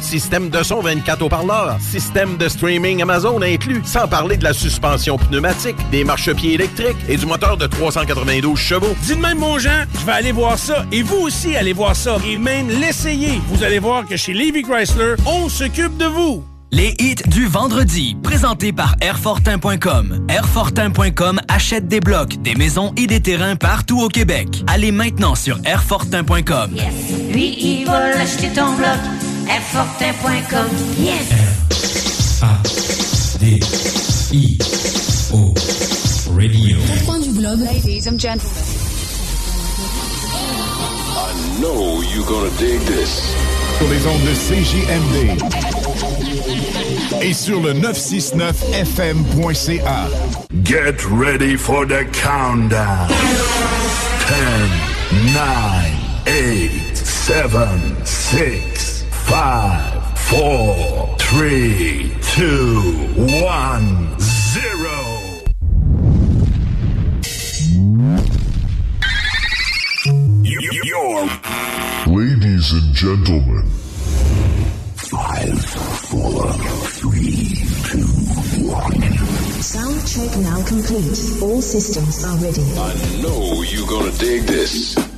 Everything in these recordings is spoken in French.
Système de son 24 haut-parleurs, système de streaming Amazon inclus, sans parler de la suspension pneumatique, des marchepieds électriques et du moteur de 392 chevaux. Dites même mon Jean, je vais aller voir ça et vous aussi allez voir ça et même l'essayer. Vous allez voir que chez Levy Chrysler, on s'occupe de vous. Les hits du vendredi, présentés par Airfortin.com. Airfortin.com achète des blocs, des maisons et des terrains partout au Québec. Allez maintenant sur Airfortin.com. Yes. Lui, il va l'acheter ton bloc. Airfortin.com. Yes. A D I O Radio. Point du globe. Ladies and gentlemen. I know you're gonna dig this. Sur les ondes de CJMD et sur le 969fm.ca. Get ready for the countdown. 10, 9, 8, 7, 6, 5, 4, 3, 2, 1, 0. You're Ladies and gentlemen. five, four, three, two, one. Sound check now complete. All systems are ready. I know you're gonna dig this.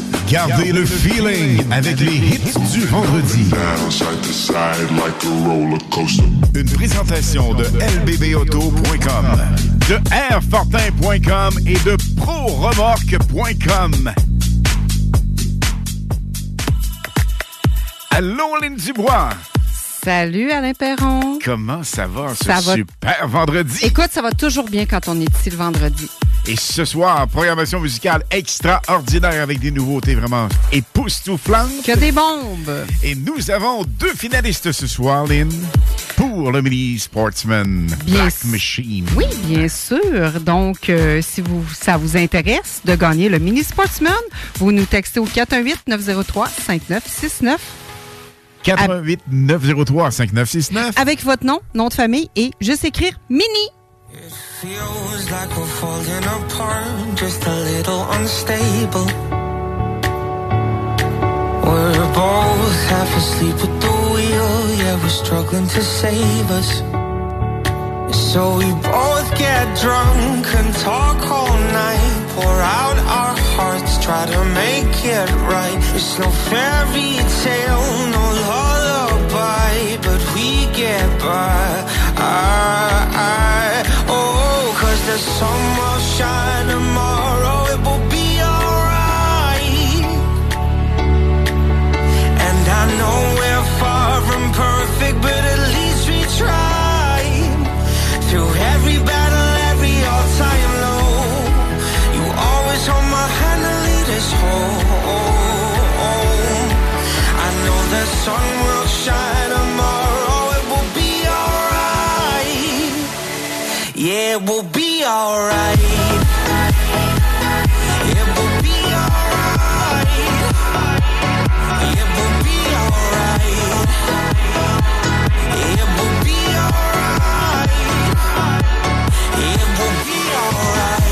Gardez le feeling avec les hits du vendredi. Une présentation de lbbauto.com, de airfortin.com et de proremorque.com. Allô, Lynn Dubois. Salut Alain Perron. Comment ça va? Ce Ça va- super vendredi? Écoute, ça va toujours bien quand on est ici le vendredi. Et ce soir, programmation musicale extraordinaire avec des nouveautés vraiment époustouflantes. Que des bombes! Et nous avons deux finalistes ce soir, Lynn, pour le Mini Sportsman Bien Black Machine. Oui, bien sûr. Donc, euh, si vous, ça vous intéresse de gagner le Mini Sportsman, vous nous textez au 418-903-5969 88 903 5969. avec votre nom, nom de famille et juste écrire Mini. Feels like we're falling apart, just a little unstable. We're both half asleep at the wheel, yeah, we're struggling to save us. So we both get drunk and talk all night, pour out our try to make it right. It's no fairy tale, no lullaby, but we get by. I, I, oh, cause the sun will shine tomorrow, it will be alright. And I know we're far from perfect, but at least we tried. Through every sun will shine tomorrow, it will be alright. Yeah, it will be alright. It will be alright. It will be alright. It will be alright. It will be alright.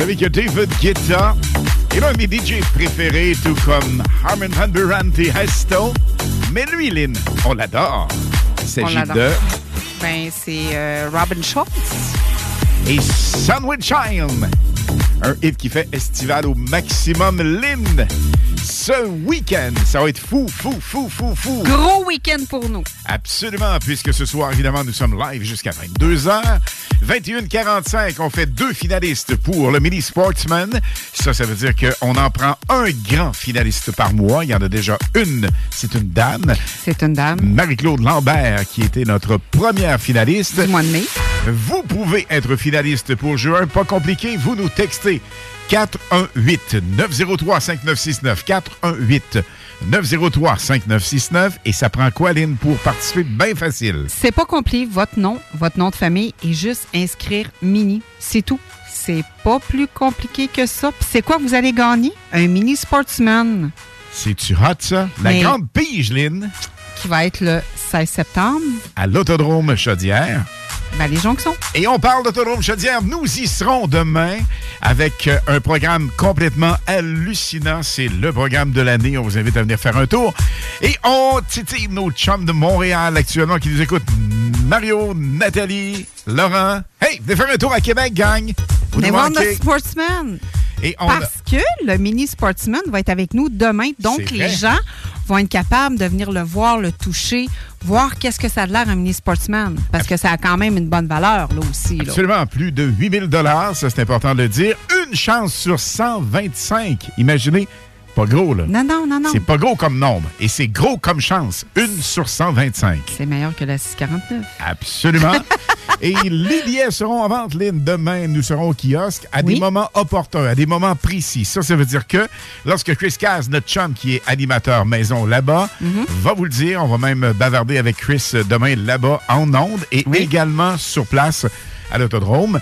savez que David Guetta est l'un de mes DJ préférés, tout comme Harmon Van Buren et Hesto. Mais lui, Lynn, on l'adore. Il s'agit de Ben, c'est euh, Robin Schultz. et Sandwich Time. Un hit qui fait estival au maximum, Lynn. Ce week-end, ça va être fou, fou, fou, fou, fou. Gros week-end pour nous. Absolument, puisque ce soir, évidemment, nous sommes live jusqu'à 22h. 21h45, on fait deux finalistes pour le Mini Sportsman. Ça, ça veut dire qu'on en prend un grand finaliste par mois. Il y en a déjà une, c'est une dame. C'est une dame. Marie-Claude Lambert, qui était notre première finaliste. Du mois de mai. Vous pouvez être finaliste pour juin. Pas compliqué, vous nous textez 418-903-5969. 418-903-5969. Et ça prend quoi, Lynn, pour participer? Bien facile? C'est pas compliqué, votre nom, votre nom de famille et juste inscrire mini. C'est tout. C'est pas plus compliqué que ça. Puis c'est quoi vous allez gagner? Un mini sportsman C'est-tu hot, ça? La Mais- grande pige, Lynn, qui va être le 16 septembre. à l'Autodrome Chaudière. Ben, les Jonctions. Et on parle d'Autodrome Chaudière. Nous y serons demain avec euh, un programme complètement hallucinant. C'est le programme de l'année. On vous invite à venir faire un tour. Et on titille nos chums de Montréal actuellement qui nous écoutent. Mario, Nathalie, Laurent. Hey, venez faire un tour à Québec, gang. Vous nous manquez. sportsman. Et on Parce que le mini sportsman va être avec nous demain. Donc, les gens vont être capables de venir le voir, le toucher, voir qu'est-ce que ça a l'air un mini sportsman. Parce que ça a quand même une bonne valeur, là aussi. là. Absolument, plus de 8000 dollars, ça c'est important de le dire. Une chance sur 125. Imaginez, pas gros là. Non, non, non, non. C'est pas gros comme nombre et c'est gros comme chance. Une sur 125. C'est meilleur que la 649. Absolument. et les billets seront en vente, Lynn. Demain, nous serons au kiosque à des moments opportuns, à des moments précis. Ça, ça veut dire que lorsque Chris Caz, notre chum qui est animateur maison là-bas, Mhm. va vous le dire, on va même bavarder avec Chris demain là-bas en ondes et également sur place à l'autodrome.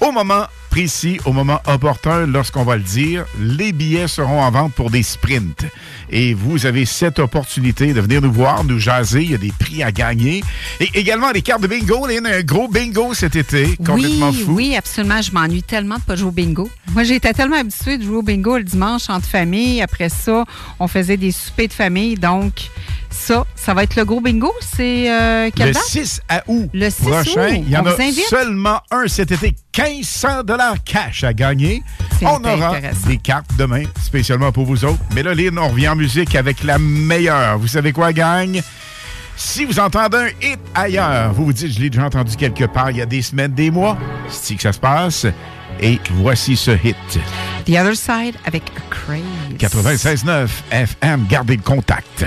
Au moment précis, au moment opportun, lorsqu'on va le dire, les billets seront en vente pour des sprints. Et vous avez cette opportunité de venir nous voir, nous jaser. Il y a des prix à gagner. Et également des cartes de bingo. Il y a un gros bingo cet été, complètement oui, fou. oui, absolument. Je m'ennuie tellement de pas jouer au bingo. Moi, j'étais tellement habituée de jouer au bingo le dimanche entre famille. Après ça, on faisait des soupers de famille. Donc, ça, ça va être le gros bingo. C'est euh, quelle Le date? 6 à août Le 6 prochain, août. il y en On a seulement un cet été. 1500 dollars cash à gagner. On aura des cartes demain, spécialement pour vous autres. Mais là, Lynn, on revient en musique avec la meilleure. Vous savez quoi, gang? Si vous entendez un hit ailleurs, vous vous dites, je l'ai déjà entendu quelque part il y a des semaines, des mois. C'est ici que ça se passe. Et voici ce hit. The Other Side avec A Craze. 96.9 FM, gardez le contact.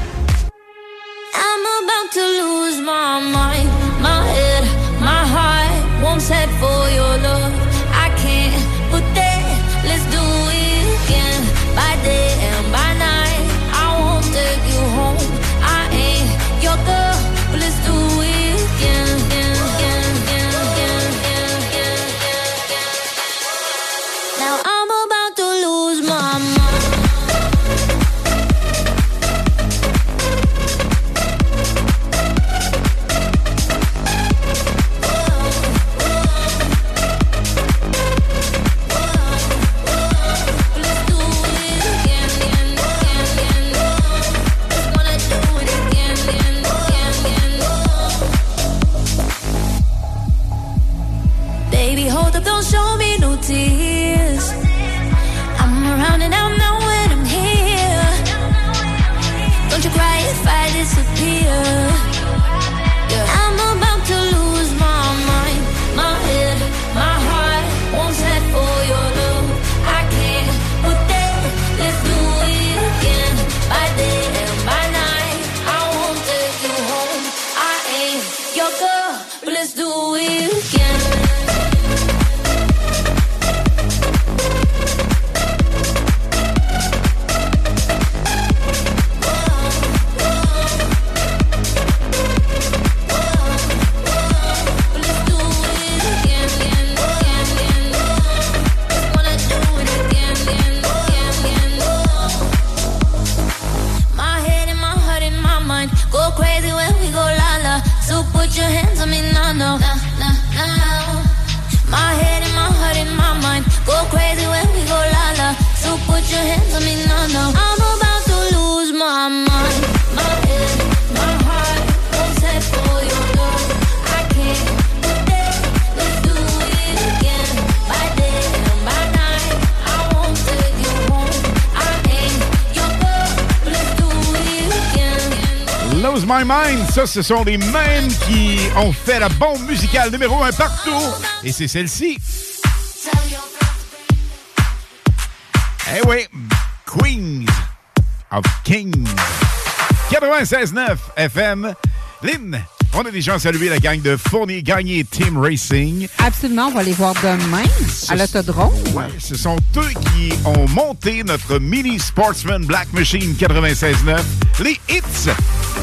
Lose My Mind, ça, ce sont les mêmes qui ont fait la bombe musicale numéro un partout. Et c'est celle-ci. Eh oui, Queens of Kings. 96.9 FM. Lynn, on a déjà salué la gang de Fournier Gagné Team Racing. Absolument, on va les voir demain à l'autodrome. Ouais, ce sont eux qui ont monté notre mini Sportsman Black Machine 96.9, les hits.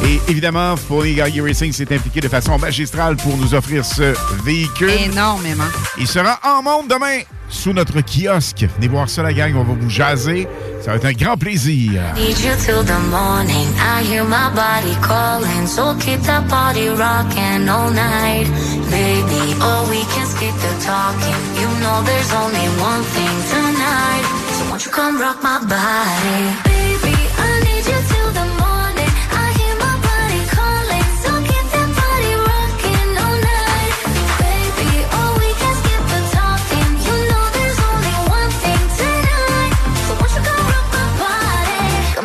Et évidemment, Fournier Gagné Racing s'est impliqué de façon magistrale pour nous offrir ce véhicule. Énormément. Il sera en monde demain sous notre kiosque. Venez voir ça, la gang. On va vous jaser. Ça va être un grand plaisir. You the morning. I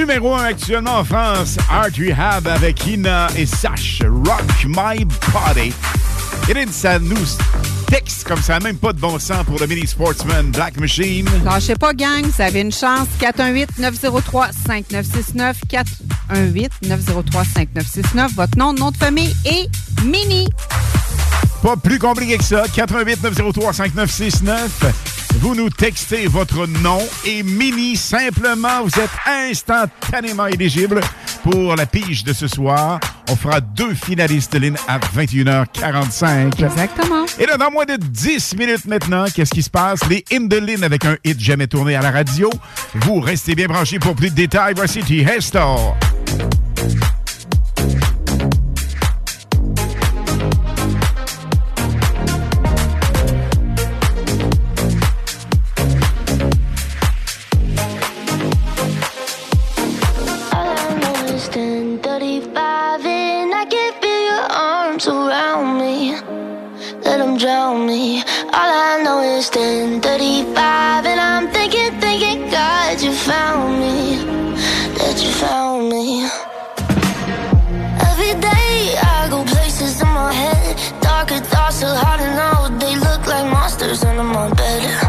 Numéro 1 actuellement en France, Art Rehab avec Ina et Sash, Rock My Body. Là, ça nous texte comme ça, même pas de bon sens pour le mini sportsman Black Machine. Lâchez pas, gang, vous avez une chance. 418-903-5969. 418-903-5969. Votre nom, nom de famille et Mini. Pas plus compliqué que ça. 418-903-5969. Vous nous textez votre nom et Mini, simplement, vous êtes instantanément éligible pour la pige de ce soir. On fera deux finalistes de ligne à 21h45. Exactement. Et là, dans moins de 10 minutes maintenant, qu'est-ce qui se passe? Les ligne avec un hit jamais tourné à la radio. Vous restez bien branchés pour plus de détails. Voici T. drown me. All I know is 10:35 and I'm thinking, thinking, God, you found me. That you found me. Every day I go places in my head. Darker thoughts are hard to know. They look like monsters under my bed.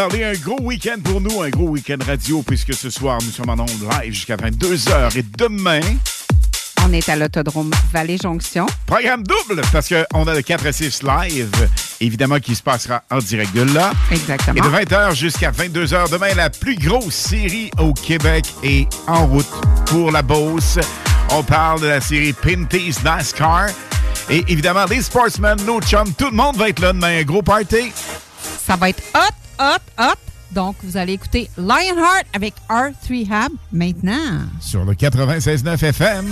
Parlé. Un gros week-end pour nous, un gros week-end radio, puisque ce soir, nous sommes en ondes live jusqu'à 22h. Et demain, On est à l'Autodrome Vallée-Jonction. programme double, parce qu'on a le 4 à 6 live, évidemment, qui se passera en direct de là. Exactement. Et de 20h jusqu'à 22h, demain, la plus grosse série au Québec est en route pour la Beauce. On parle de la série Pinty's NASCAR. Et évidemment, les sportsmen, nos chums, tout le monde va être là demain. Un gros party. Ça va être hot, hot, hot. Donc, vous allez écouter Lionheart avec R3 Hab maintenant. Sur le 96.9 FM.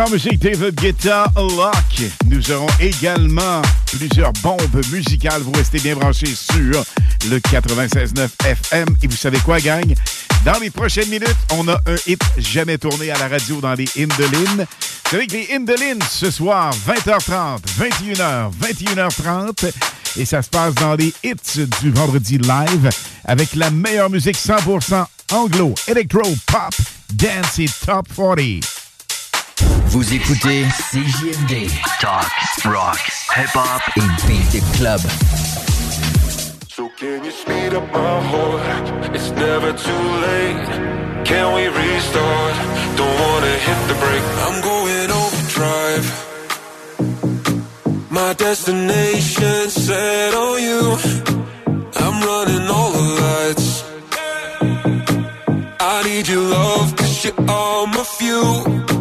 En musique, David Guetta, Lock. Nous aurons également plusieurs bombes musicales. Vous restez bien branchés sur le 96.9 FM. Et vous savez quoi, gang? Dans les prochaines minutes, on a un hit jamais tourné à la radio dans les Indolines. C'est avec les Indolines ce soir, 20h30, 21h, 21h30. Et ça se passe dans les hits du vendredi live avec la meilleure musique 100% anglo, electro, pop, dance et top 40. Vous écoutez CJMD. Talk, rock, hip-hop et beat the club. So can you speed up my heart? It's never too late. Can we restart? Don't wanna hit the brake. I'm going overdrive. My destination set on you. I'm running all the lights. I need your love, cause you're all my fuel.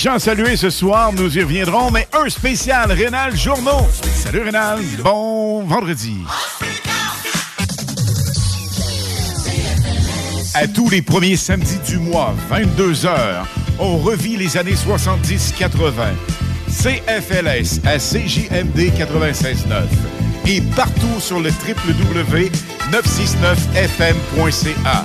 Gens salués ce soir, nous y reviendrons, mais un spécial Rénal Journaux. Salut Rénal, bon vendredi. À tous les premiers samedis du mois, 22h, on revit les années 70-80. CFLS à CJMD 96.9 et partout sur le www.969fm.ca.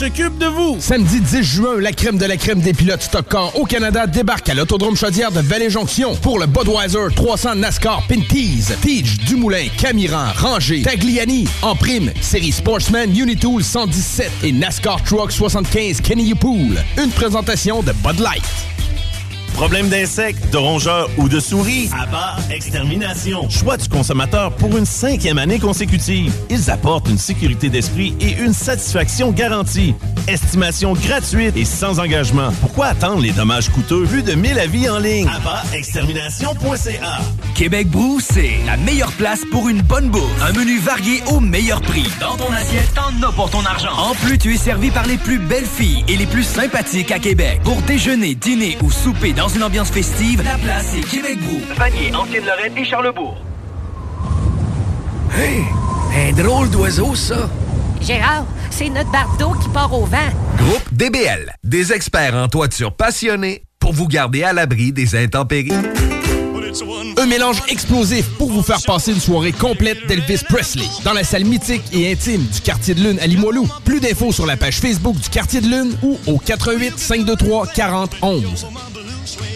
Samedi 10 juin, la crème de la crème des pilotes Stockcar au Canada débarque à l'Autodrome Chaudière de Vallée-Jonction pour le Budweiser 300 NASCAR Pinties. Tige, Dumoulin, Camiran, Ranger, Tagliani. En prime, série Sportsman Unitool 117 et NASCAR Truck 75 Kenny Pool. Une présentation de Bud Light. Problème d'insectes, de rongeurs ou de souris? Abba Extermination. Choix du consommateur pour une cinquième année consécutive. Ils apportent une sécurité d'esprit et une satisfaction garantie. Estimation gratuite et sans engagement. Pourquoi attendre les dommages coûteux? Plus de 1000 avis en ligne? Abatextermination.ca Québec Brou, c'est la meilleure place pour une bonne bouffe. Un menu varié au meilleur prix. Dans ton assiette, t'en as pour ton argent. En plus, tu es servi par les plus belles filles et les plus sympathiques à Québec. Pour déjeuner, dîner ou souper dans une ambiance festive, la place est Québec Brou. Vanier, Ancienne-Lorraine et Charlebourg. Hey, un drôle d'oiseau, ça. Gérard, c'est notre bardeau qui part au vent. Groupe DBL, des experts en toiture passionnés pour vous garder à l'abri des intempéries. Un mélange explosif pour vous faire passer une soirée complète d'Elvis Presley dans la salle mythique et intime du Quartier de Lune à Limoilou. Plus d'infos sur la page Facebook du Quartier de Lune ou au 88 523 40 11.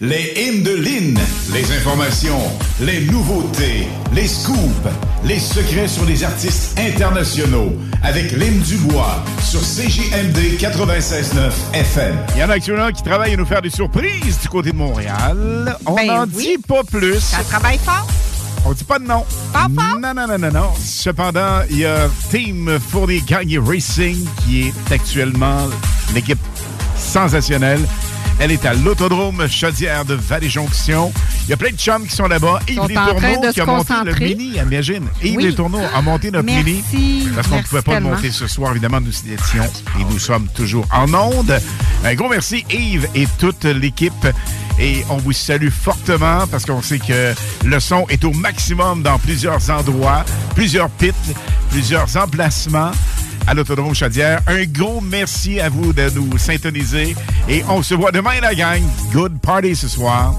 Les hymnes de Lynn, les informations, les nouveautés, les scoops, les secrets sur les artistes internationaux avec Lynn Dubois sur CJMD 96.9 FM. Il y en a actuellement qui travaillent à nous faire des surprises du côté de Montréal. On Ben n'en oui. dit pas plus. Ça travaille fort. On dit pas de nom. Non, non, non, non, non. Cependant, il y a Team Fournier Gagné Racing qui est actuellement l'équipe sensationnelle. Elle est à l'Autodrome Chaudière de Vallée-Jonction. Il y a plein de chums qui sont là-bas. Yves sont train de qui a monté le mini, imagine. Yves Oui. Letourneau a monté notre Merci. mini. Parce qu'on ne pouvait pas le monter ce soir. Évidemment, nous étions et nous sommes toujours en onde. Un gros merci, Yves et toute l'équipe. Et on vous salue fortement parce qu'on sait que le son est au maximum dans plusieurs endroits, plusieurs pits, plusieurs emplacements à l'Autodrome Chaudière. Un gros merci à vous de nous syntoniser. Et on se voit demain, la gang. Good party ce soir.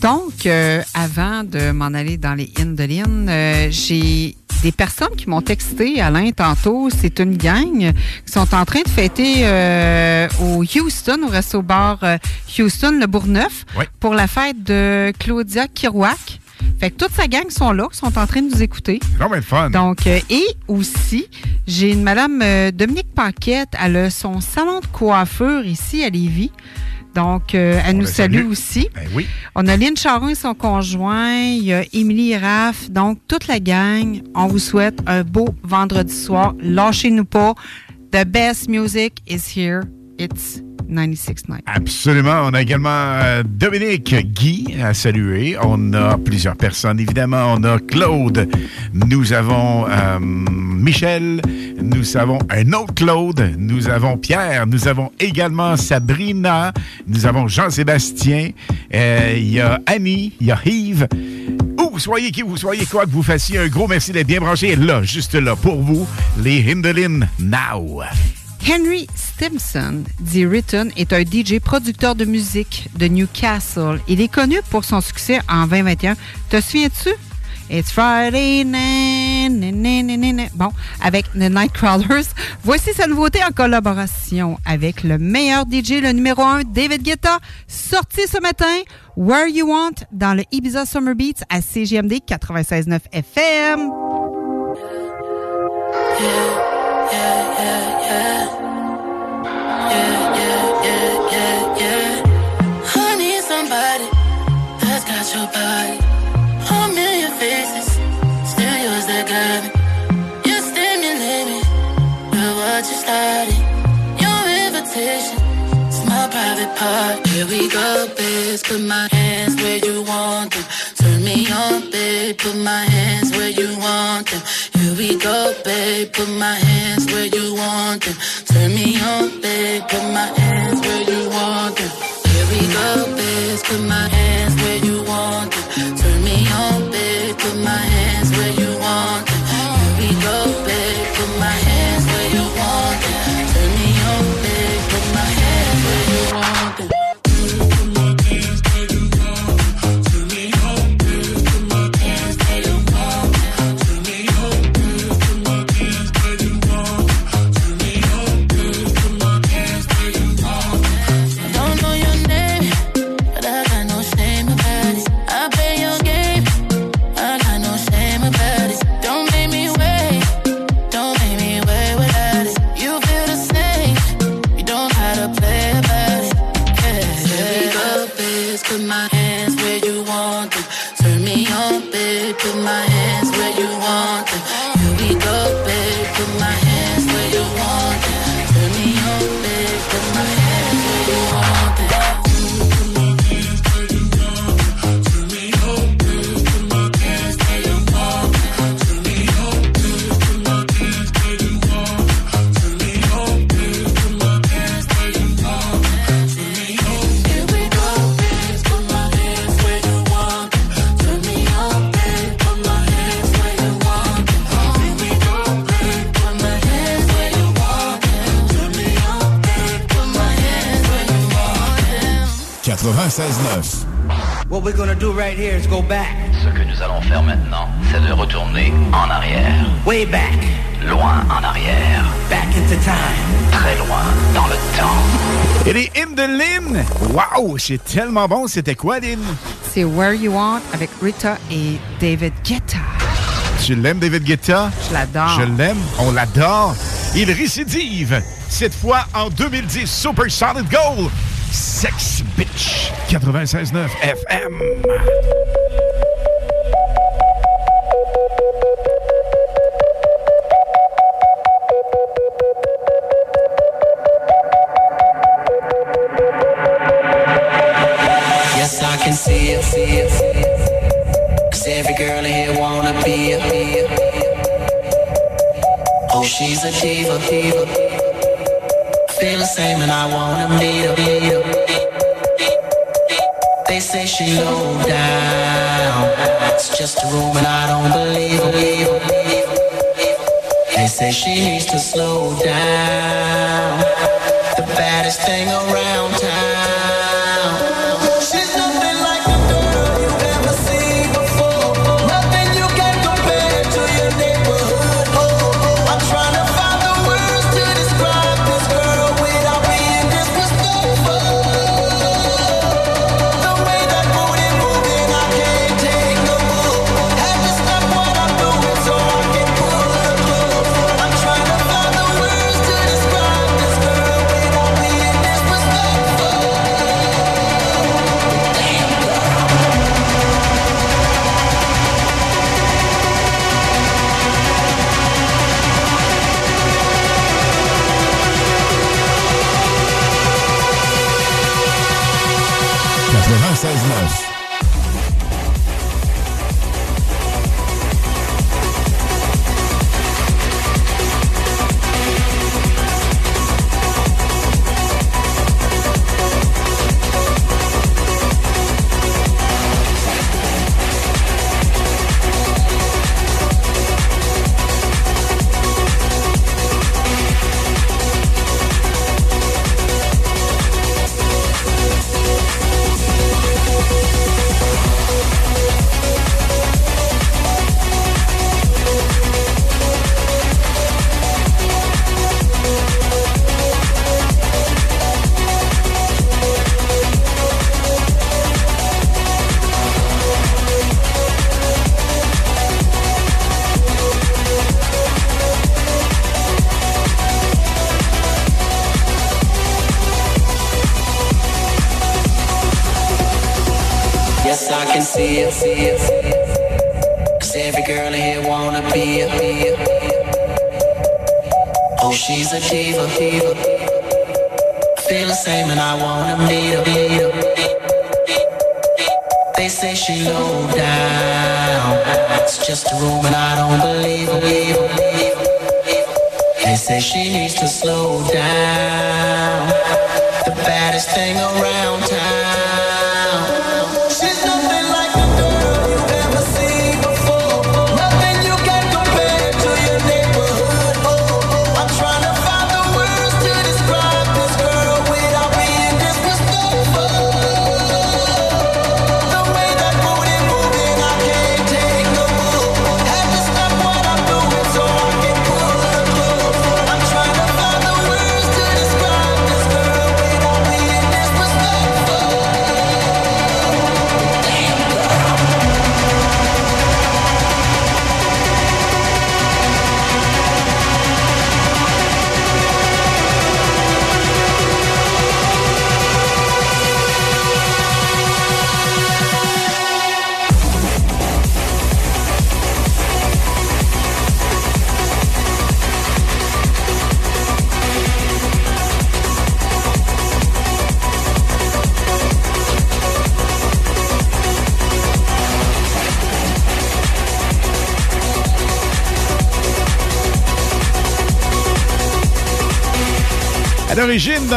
Donc, euh, avant de m'en aller dans les in de euh, j'ai des personnes qui m'ont texté, Alain, tantôt. C'est une gang qui sont en train de fêter euh, au Houston, au resto bar euh, Houston, le Bourgneuf, pour la fête de Claudia Kirouac. Fait que toute sa gang sont là, sont en train de nous écouter. C'est le fun. Donc, euh, et aussi, j'ai une madame euh, Dominique Paquette, elle a son salon de coiffure ici à Lévis. Donc, euh, elle On nous salue. aussi. Ben oui. On a Lynn Charon et son conjoint, il y a Émilie Raff, donc toute la gang. On vous souhaite un beau vendredi soir. Lâchez-nous pas. The best music is here. It's 96.9. Absolument. On a également euh, Dominique Guy à saluer. On a plusieurs personnes, évidemment. On a Claude. Nous avons euh, Michel. Nous avons un autre Claude. Nous avons Pierre. Nous avons également Sabrina. Nous avons Jean-Sébastien. Euh, Il y a Annie. Il y a Yves. Où soyez qui vous soyez quoi que vous fassiez, un gros merci d'être bien branché. Là, juste là, pour vous, les Hindelin Now. Henry Stimson, dit Written, est un DJ producteur de musique de Newcastle. Il est connu pour son succès en 2021. Te souviens-tu? It's Friday, na, na, na, na, na, na. Bon, avec The Nightcrawlers. Voici sa nouveauté en collaboration avec le meilleur DJ, le numéro 1, David Guetta, sorti ce matin, Where You Want, dans le Ibiza Summer Beats à CGMD 96.9 FM. Here we go, bitch. Put my hands where you want them. Turn me on, babe. Put my hands where you want them. Here we go, babe. Put my hands where you want them. Turn me on, babe. Put my hands where you want them. Here we go, bitch. Put my 96.9. What we're do right here is go back. Ce que nous allons faire maintenant, c'est de retourner en arrière. Way back. Loin en arrière. Back into time. Très loin dans le temps. Et est hymnes de Lynn. Wow, c'est tellement bon. C'était quoi, Lynn? C'est Where You Want avec Rita et David Guetta. Tu l'aimes, David Guetta? Je l'adore. Je l'aime. On l'adore. Il récidive. Cette fois en 2010, Super Solid Gold. Sex Bitch 96.9 FM.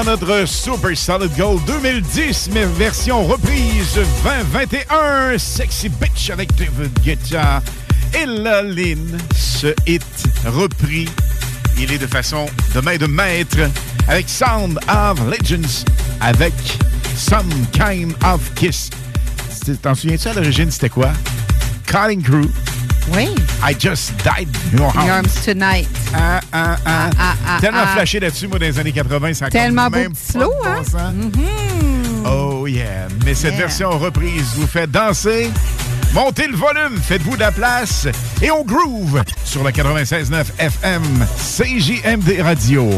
Notre Super Solid Gold 2010, mais version reprise 2021. Sexy Bitch avec David Guetta et la Lynn. Ce hit repris, il est de façon de main de maître avec Sound of Legends, avec Some Kind of Kiss. T'en souviens-tu à l'origine, c'était quoi? Calling Crew. Oui. I just died in your Your arms. Arms Tonight. Ah, ah, ah. Ah, ah, Tellement ah. flashé là-dessus, moi, dans les années 80. Ça a Tellement beau petit slow, hein? Mhm. Oh yeah. Mais cette Yeah. version reprise vous fait danser. Montez le volume, faites-vous de la place et on groove sur le 96.9 FM CJMD Radio.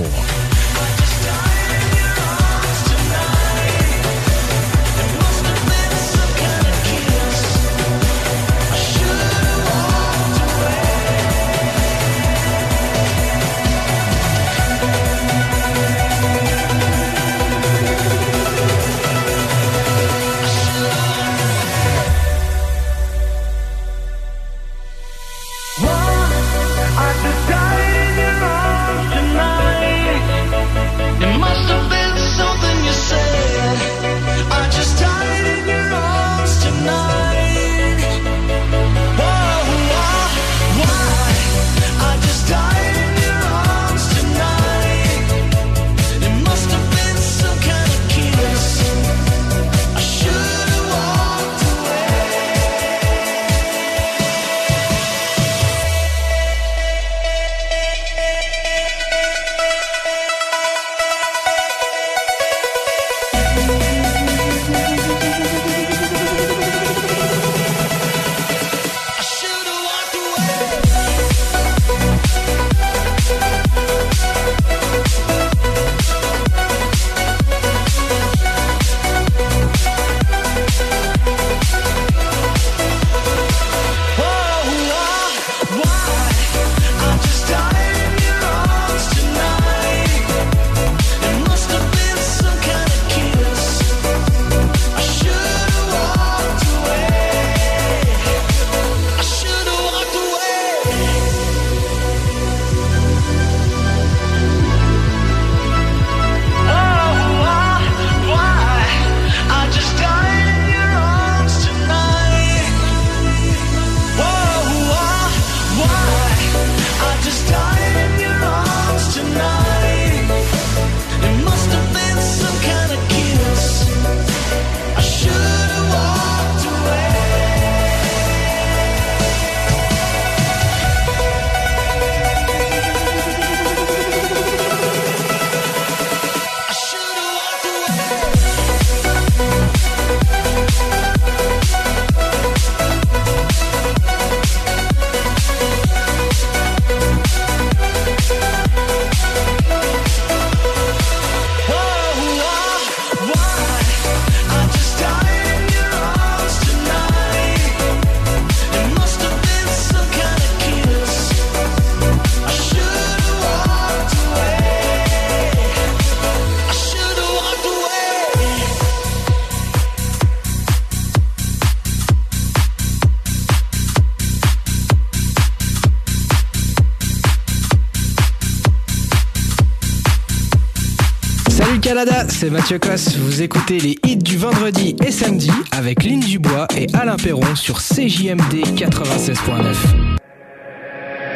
C'est Mathieu Cosse. Vous écoutez les hits du vendredi et samedi avec Lynn Dubois et Alain Perron sur CJMD 96.9.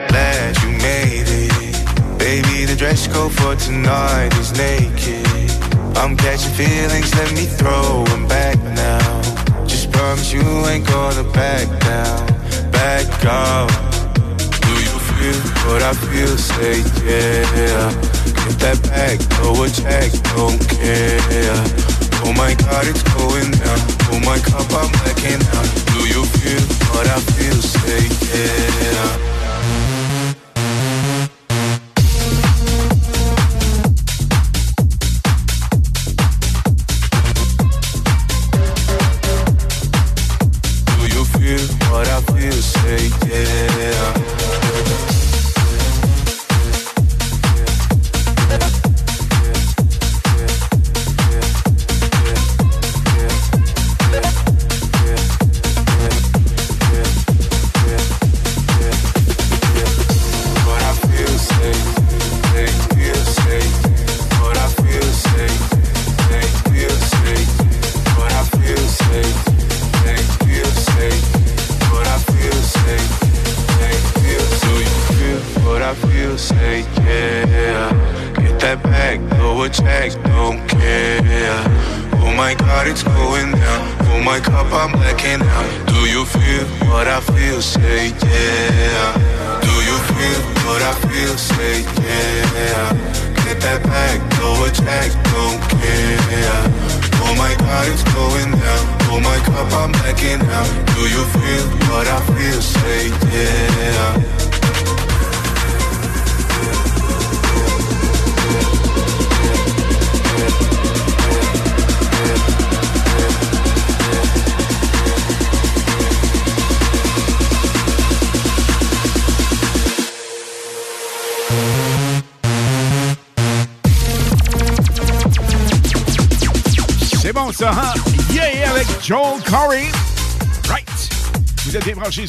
Glad you made it. Baby, the dress code for tonight is naked. I'm catching feelings, let me throw 'em back now. Just promise you ain't gonna back down, back out. Do you feel what I feel? Say yeah. Get that throw a check, don't care. Oh my god, it's going down. Oh my cup, I'm blacking out. Do you feel what I feel? Say yeah.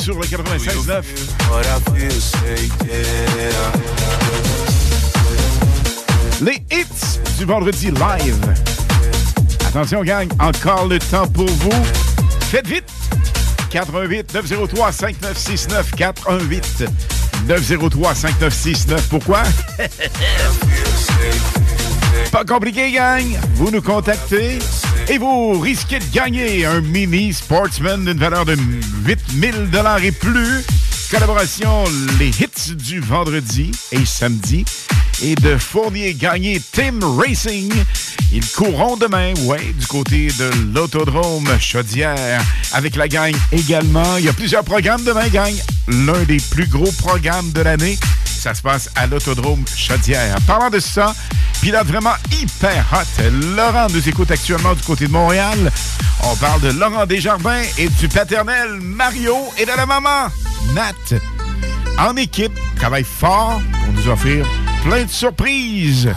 Sur le 96.9. What I feel? Say yeah. Les hits du vendredi live. Attention, gang, encore le temps pour vous. Faites vite. 88 903 5969 418 903 5969. Pourquoi? Pas compliqué, gang. Vous nous contactez et vous risquez de gagner un mini Sportsman d'une valeur de 8000 dollars et plus. Collaboration Les Hits du vendredi et samedi. Et de Fournier gagner Team Racing. Ils courront demain, ouais, du côté de l'Autodrome Chaudière. Avec la gang également. Il y a plusieurs programmes demain, gang. L'un des plus gros programmes de l'année. Ça se passe à l'Autodrome Chaudière. Parlant de ça, pilote vraiment hyper hot. Laurent nous écoute actuellement du côté de Montréal. On parle de Laurent Desjardins et du paternel Mario et de la maman Nat. En équipe, travaille fort pour nous offrir plein de surprises.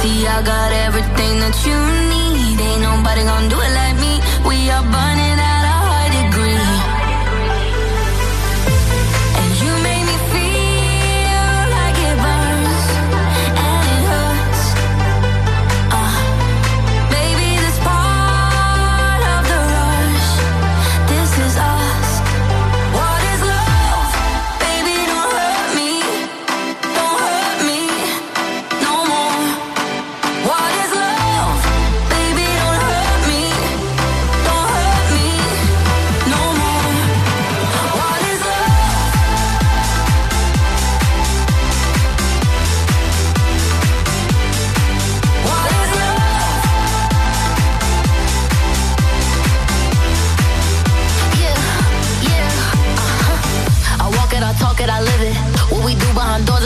See, I got everything that you need. Ain't nobody gonna do it like me. We are burning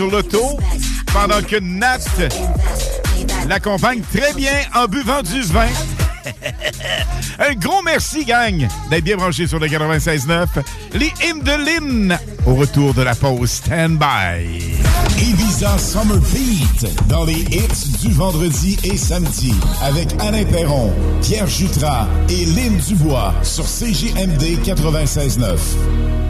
sur l'auto pendant que Nat l'accompagne très bien en buvant du vin. Un gros merci, gang, d'être bien branché sur le 96.9. Les hymnes de Lynn au retour de la pause stand-by. Ibiza Summer Beat dans les hits du vendredi et samedi avec Alain Perron, Pierre Jutras et Lynn Dubois sur CJMD 96.9.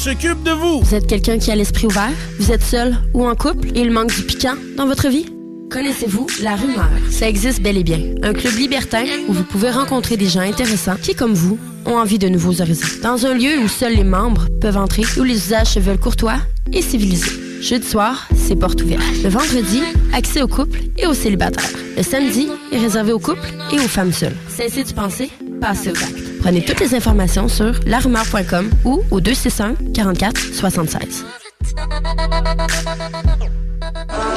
s'occupe de vous. Vous êtes quelqu'un qui a l'esprit ouvert? Vous êtes seul ou en couple? Et il manque du piquant dans votre vie? Connaissez-vous La Rumeur? Ça existe bel et bien. Un club libertin où vous pouvez rencontrer des gens intéressants qui, comme vous, ont envie de nouveaux horizons. Dans un lieu où seuls les membres peuvent entrer, où les usages se veulent courtois et civilisés. Jeudi soir, c'est porte ouverte. Le vendredi, accès aux couples et aux célibataires. Le samedi est réservé aux couples et aux femmes seules. Cessez de penser, passez aux actes. Prenez toutes les informations sur larumeur.com ou au 261 44 76.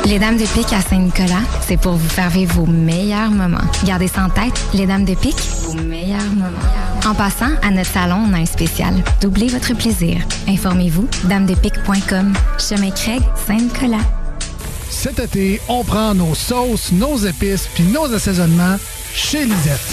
Les Dames de Pique à Saint-Nicolas, c'est pour vous faire vivre vos meilleurs moments. Gardez ça en tête, les Dames de Pique, vos meilleurs moments. En passant, à notre salon, on a un spécial. Doublez votre plaisir. Informez-vous, damedepique.com. Chemin Craig, Saint-Nicolas. Cet été, on prend nos sauces, nos épices puis nos assaisonnements chez Lisette.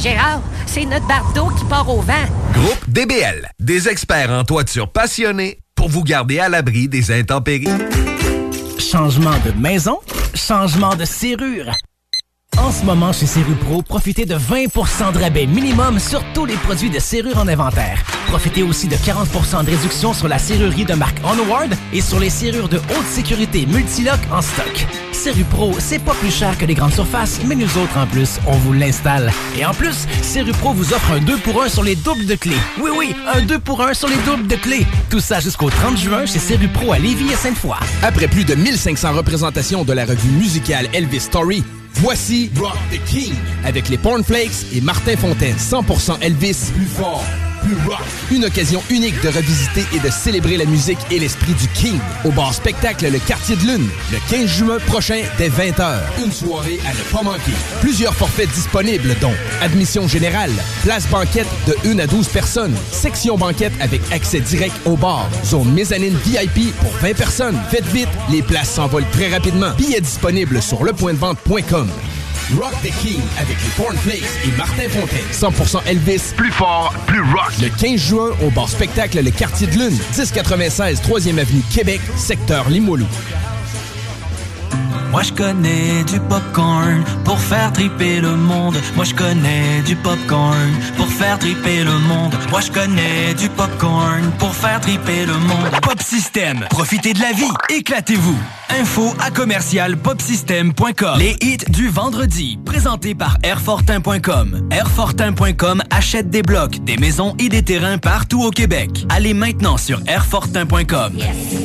Gérard, c'est notre bardeau qui part au vent. Groupe DBL, des experts en toiture passionnés pour vous garder à l'abri des intempéries. Changement de maison, changement de serrure. En ce moment, chez Serupro, profitez de 20% de rabais minimum sur tous les produits de serrure en inventaire. Profitez aussi de 40% de réduction sur la serrurerie de marque Onward et sur les serrures de haute sécurité Multilock en stock. Serupro, c'est pas plus cher que les grandes surfaces, mais nous autres, en plus, on vous l'installe. Et en plus, Serupro vous offre un 2 pour 1 sur les doubles de clés. Oui, oui, un 2 pour 1 sur les doubles de clés. Tout ça jusqu'au 30 juin chez Serupro à Lévis et Sainte-Foy. Après plus de 1500 représentations de la revue musicale Elvis Story, voici Rock the King avec les Pornflakes et Martin Fontaine. 100% Elvis, plus fort, Une occasion unique de revisiter et de célébrer la musique et l'esprit du King au bar spectacle Le Quartier de Lune, le 15 juin prochain dès 20h. Une soirée à ne pas manquer. Plusieurs forfaits disponibles dont admission générale, place banquette de 1 à 12 personnes, section banquette avec accès direct au bar, zone mezzanine VIP pour 20 personnes. Faites vite, les places s'envolent très rapidement. Billets disponibles sur lepointdevente.com. Rock the King avec les Cornflakes et Martin Fontaine. 100% Elvis, plus fort, plus rock. Le 15 juin au bar spectacle Le Quartier de Lune, 1096 3e avenue Québec, secteur Limoilou. Moi je connais du popcorn pour faire triper le monde. Moi je connais du popcorn pour faire triper le monde. Moi je connais du popcorn pour faire triper le monde. Pop System, profitez de la vie, éclatez-vous. Info à commercial popsystem.com. Les hits du vendredi, présentés par Airfortin.com. Airfortin.com achète des blocs, des maisons et des terrains partout au Québec. Allez maintenant sur Airfortin.com.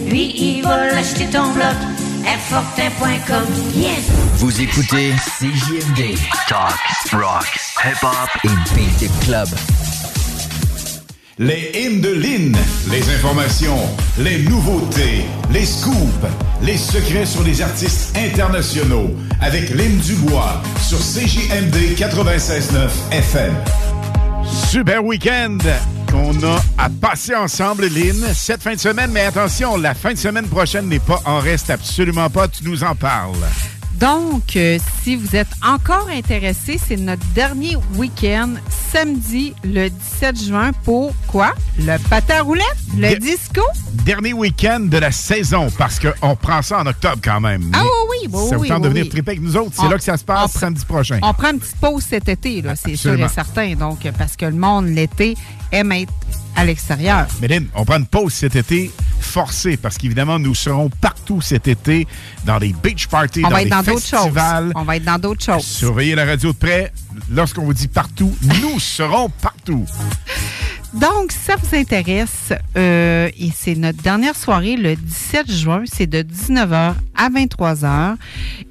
Lui, il va acheter ton bloc. Airfortin.com. Yes! Vous écoutez CJMD. Talk, rock, hip-hop et beat club. Les hymnes de Lynn, les informations, les nouveautés, les scoops, les secrets sur les artistes internationaux avec Lynn Dubois sur CJMD 96.9 FM. Super week-end qu'on a à passer ensemble, Lynn, cette fin de semaine. Mais attention, la fin de semaine prochaine n'est pas en reste absolument pas. Tu nous en parles. Donc, euh, si vous êtes encore intéressé, c'est notre dernier week-end, samedi, le 17 juin, pour quoi? Le patin à roulette? Le disco? Dernier week-end de la saison, parce qu'on prend ça en octobre quand même. Ah oui, oui, oui, Ça vous oui, de oui, venir oui. triper avec nous autres? C'est là que ça se passe samedi prochain. On prend une petite pause cet été, là, c'est sûr et certain. Donc, parce que le monde, l'été, aime être à l'extérieur. Méline, on prend une pause cet été forcée parce qu'évidemment, nous serons partout cet été dans les beach parties, On dans être dans d'autres choses. festivals. On va être dans d'autres choses. Surveillez la radio de près. Lorsqu'on vous dit partout, nous serons partout. Donc, si ça vous intéresse, euh, et c'est notre dernière soirée le 17 juin, c'est de 19h à 23h.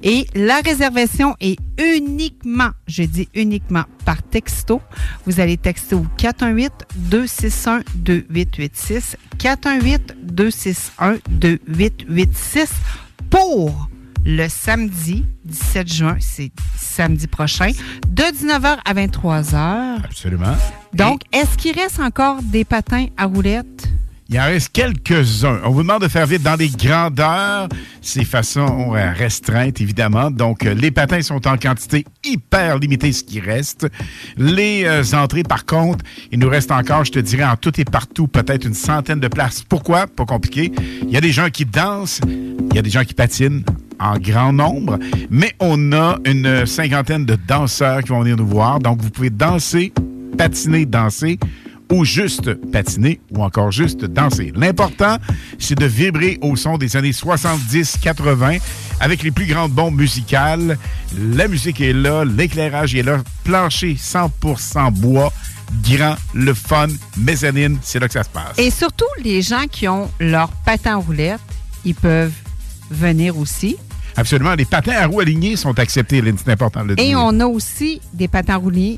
Et la réservation est uniquement, je dis uniquement, par texto. Vous allez texter au 418-261-2886. 418-261-2886 pour le samedi 17 juin, c'est samedi prochain, de 19h à 23h. Absolument. Donc, est-ce qu'il reste encore des patins à roulettes? Il en reste quelques-uns. On vous demande de faire vite dans les grandeurs. C'est façon euh, restreinte, évidemment. Donc, euh, les patins sont en quantité hyper limitée, ce qui reste. Les euh, entrées, par contre, il nous reste encore, je te dirais, en tout et partout, peut-être une centaine de places. Pourquoi? Pas compliqué. Il y a des gens qui dansent, il y a des gens qui patinent en grand nombre, mais on a une cinquantaine de danseurs qui vont venir nous voir. Donc, vous pouvez danser, patiner, danser ou juste patiner ou encore juste danser. L'important, c'est de vibrer au son des années 70-80 avec les plus grandes bombes musicales. La musique est là, l'éclairage est là, plancher 100% bois, grand, le fun, mezzanine, c'est là que ça se passe. Et surtout, les gens qui ont leur patin à roulettes, ils peuvent venir aussi. Absolument, les patins à roues alignés sont acceptés, Lynn, c'est important le Et dire. on a aussi des patins roulés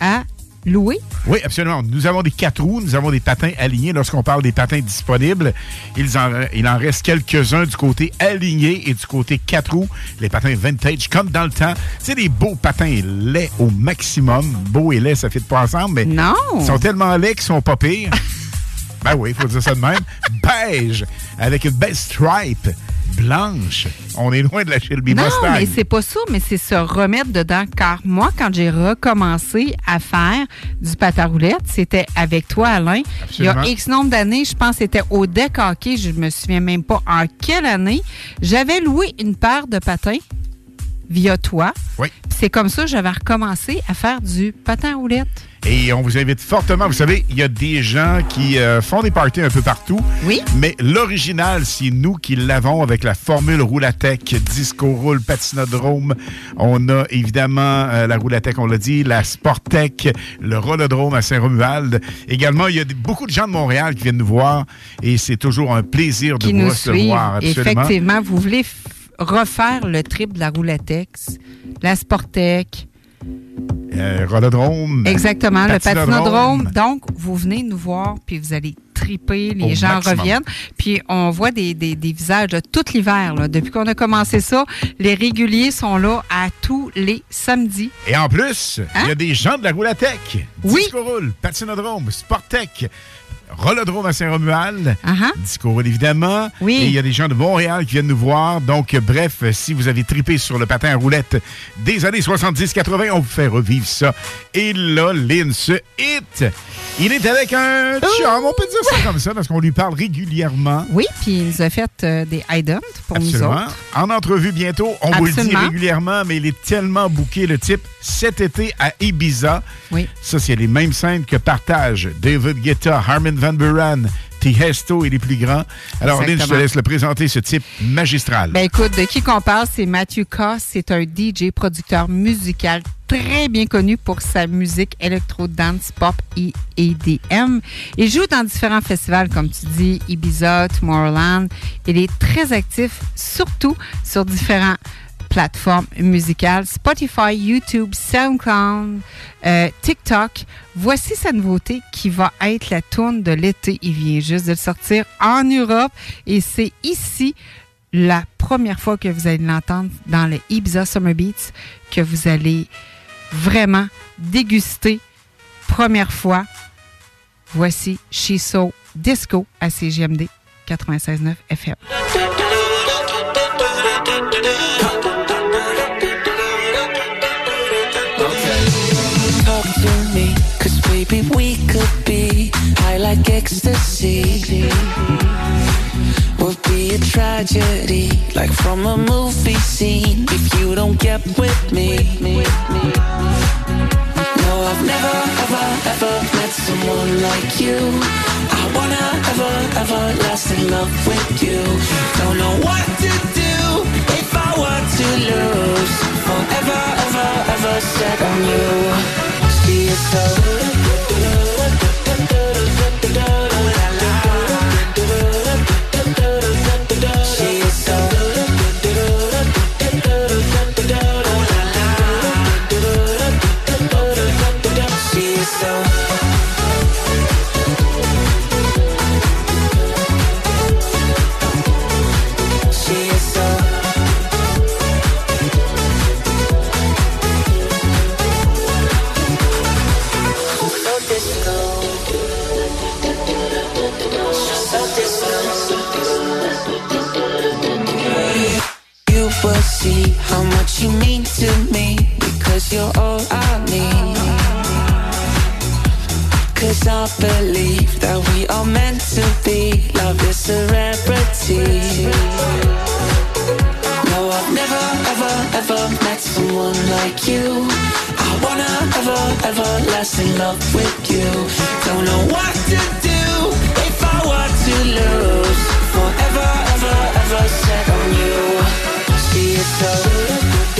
à louer. Oui, absolument. Nous avons des quatre roues, nous avons des patins alignés. Lorsqu'on parle des patins disponibles, ils en- il en reste quelques-uns du côté aligné et du côté quatre roues. Les patins vintage, comme dans le temps. C'est des beaux patins laids au maximum. Beau et laid, ça ne fit pas ensemble, mais non. ils sont tellement laids qu'ils sont pas pires. ben oui, il faut dire ça de même. Beige, avec une belle stripe blanche. On est loin de la Shelby Non, Mustang. mais c'est pas ça, mais c'est se remettre dedans. Car moi, quand j'ai recommencé à faire du patin à roulettes, c'était avec toi, Alain. Absolument. Il y a X nombre d'années, je pense que c'était au deck hockey, je me souviens même pas en quelle année. J'avais loué une paire de patins via toi. Oui. C'est comme ça que j'avais recommencé à faire du patin roulette. Et on vous invite fortement. Vous savez, il y a des gens qui euh, font des parties un peu partout. Oui. Mais l'original, c'est nous qui l'avons avec la formule Roulatec, Disco Roule, Patinodrome. On a évidemment euh, la Roulatec, on l'a dit, la Sportec, le Rollodrome à Saint-Romuald. Également, il y a beaucoup de gens de Montréal qui viennent nous voir et c'est toujours un plaisir de qui vous nous recevoir. Absolument. Effectivement, vous voulez refaire le trip de la Rouletex, la Sportec, Euh, Rollodrome. exactement, le Patinodrome. Donc, vous venez nous voir, puis vous allez triper, les Au gens maximum. reviennent. Puis on voit des, des- des visages là, tout l'hiver. là. Depuis qu'on a commencé ça, les réguliers sont là à tous les samedis. Et en plus, il Hein? y a des gens de la Roulatec. Oui. Disco Roule, Patinodrome, Sportec, Rollodrome à Saint-Romuald. Uh-huh. Disco Roule, évidemment. Oui. Et il y a des gens de Montréal qui viennent nous voir. Donc, bref, si vous avez tripé sur le patin à roulette des années 70-80, on vous fait revivre ça. Et là, Lynn, ce hit, il est avec un chum. On peut dire ça comme ça parce qu'on lui parle régulièrement. Oui, puis il nous a fait euh, des items pour nous Absolument. autres. En entrevue bientôt, on vous le dit régulièrement, mais il est tellement bouqué le type cet été à Ibiza. Oui. Ça, c'est les mêmes scènes que partagent David Guetta, Harmon Van Buren, Tiesto et les plus grands. Alors, Lynn, je te laisse le présenter, ce type magistral. Ben écoute, de qui qu'on parle, c'est Mathieu Koss. C'est un DJ, producteur musical très bien connu pour sa musique électro, dance, pop et EDM. Il joue dans différents festivals, comme tu dis, Ibiza, Tomorrowland. Il est très actif, surtout sur différents plateformes musicales, Spotify, YouTube, SoundCloud, euh, TikTok. Voici sa nouveauté qui va être la tourne de l'été. Il vient juste de sortir en Europe et c'est ici la première fois que vous allez l'entendre dans le Ibiza Summer Beats que vous allez vraiment déguster. Première fois. Voici She's So Disco à CGMD 96.9 FM. Baby we could be high like ecstasy. Would be a tragedy, like from a movie scene, if you don't get with me. No, I've never, ever, ever met someone like you. I wanna ever, ever last in love with you. Don't know what to do if I were to lose. Forever, ever, ever set on you. See you so. I believe that we are meant to be. Love is a rarity. No, I've never, ever, ever met someone like you. I wanna ever, ever last in love with you. Don't know what to do if I were to lose. Forever, ever, ever set on you. See you so.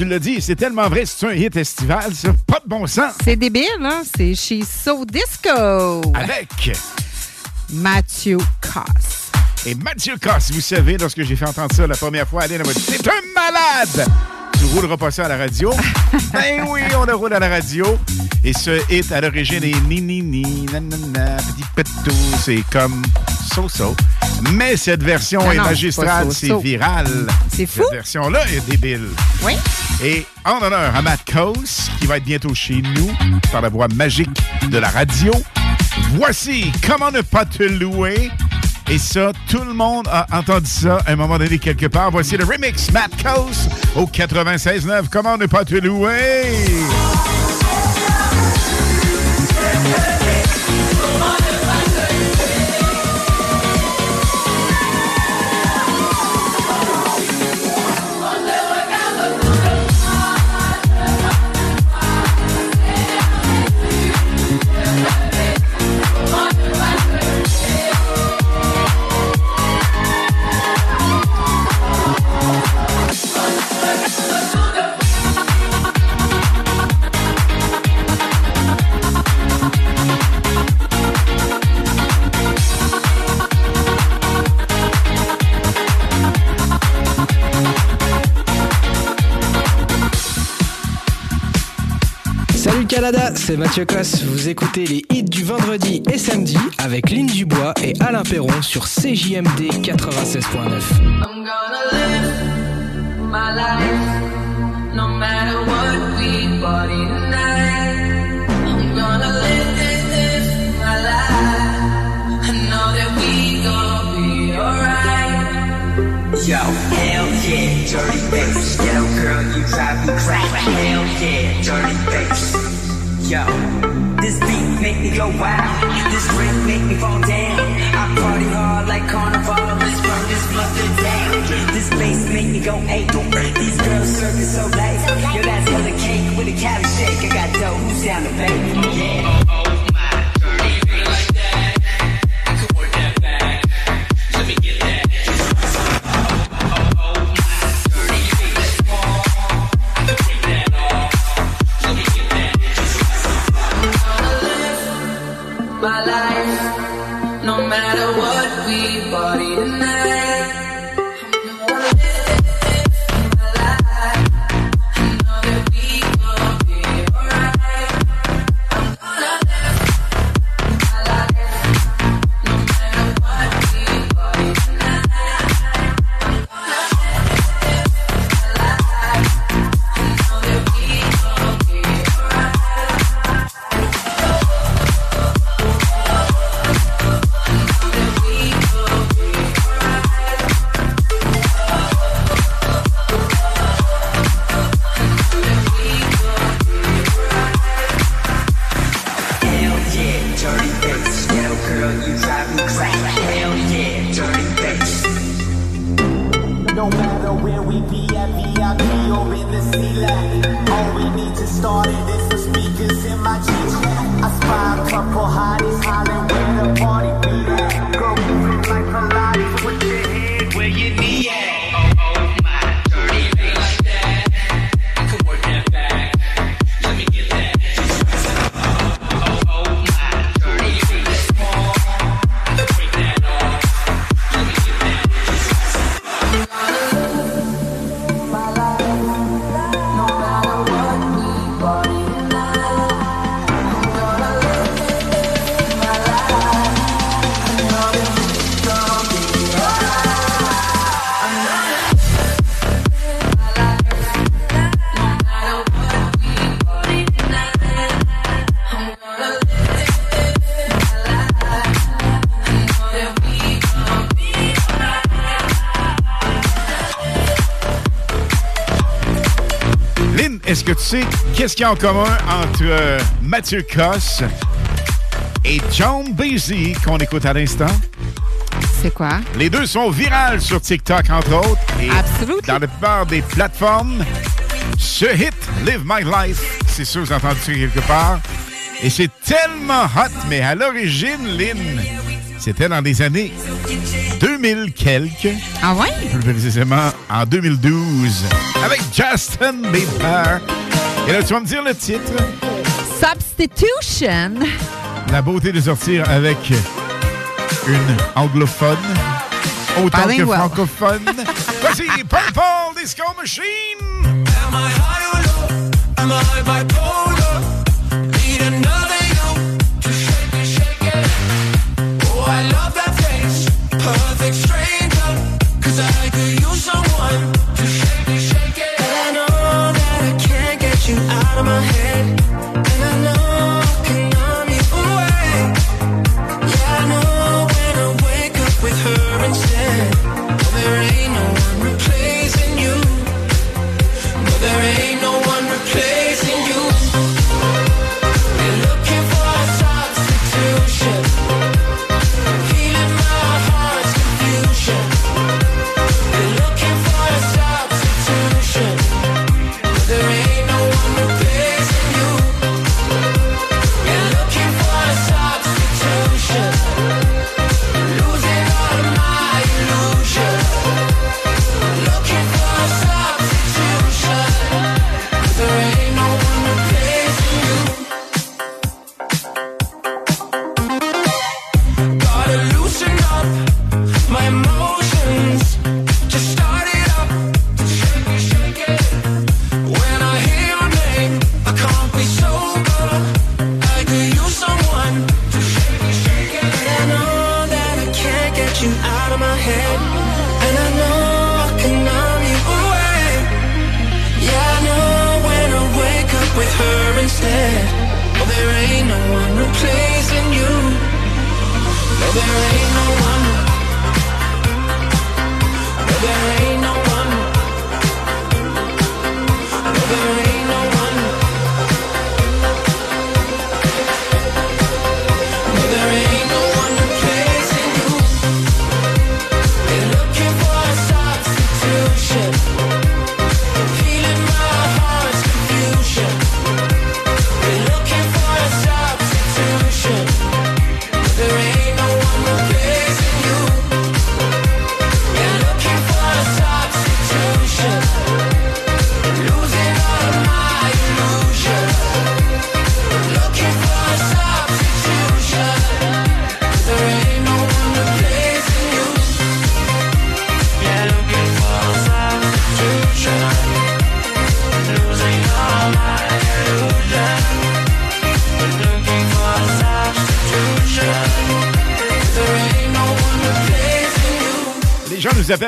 Tu l'as dit, c'est tellement vrai, c'est un hit estival, ça. Pas de bon sens. C'est débile, hein? C'est She's So Disco. Avec Mathieu Coss. Et Mathieu Coss, vous savez, lorsque j'ai fait entendre ça la première fois, Aline m'a dit C'est un malade Tu rouleras pas ça à la radio Ben oui, on le roule à la radio. Et ce hit, à l'origine, est ni ni ni, nanana, petit pétou. C'est comme so-so. Mais cette version Non, est non, magistrale, c'est so-so. viral. C'est fou. Cette version-là est débile. Oui. Et en honneur à Matt Coase, qui va être bientôt chez nous par la voix magique de la radio, voici Comment ne pas te louer. Et ça, tout le monde a entendu ça à un moment donné quelque part. Voici le remix Matt Coase au 96.9. Comment ne pas te louer? Canada, c'est Mathieu Cosse. Vous écoutez les hits du vendredi et samedi avec Lynn Dubois et Alain Perron sur CJMD 96.9. I'm gonna live my life no matter what we party tonight. I'm gonna live, my life. I know that we gon' be alright. Yo, hell yeah, dirty bass. Yo, girl, you drive me crazy. Hell yeah, dirty bass. Yo, this beat make me go wild. This drink make me fall down. I party hard like carnival. Let's burn this mother down. This bass make me go ape. These girls serving so late. Yo, that's the cake with a carrot shake. I got dough. Who's down to pay? Yeah. Est-ce que tu sais qu'est-ce qu'il y a en commun entre euh, Mathieu Cosse et John Beasy qu'on écoute à l'instant? C'est quoi? Les deux sont virales sur TikTok, entre autres. Et dans la plupart des plateformes, ce hit, Live My Life, c'est sûr, vous entendu ça quelque part. Et c'est tellement hot, mais à l'origine, Lynn, C'était dans les années 2000 quelques. Ah ouais? Plus précisément en 2012. Avec Justin Bieber. Et là, tu vas me dire le titre. Substitution. La beauté de sortir avec une anglophone autant que Bilingual. francophone. Voici Purple Disco Machine. Am I high or low? Am I bipolar? Need another Oh,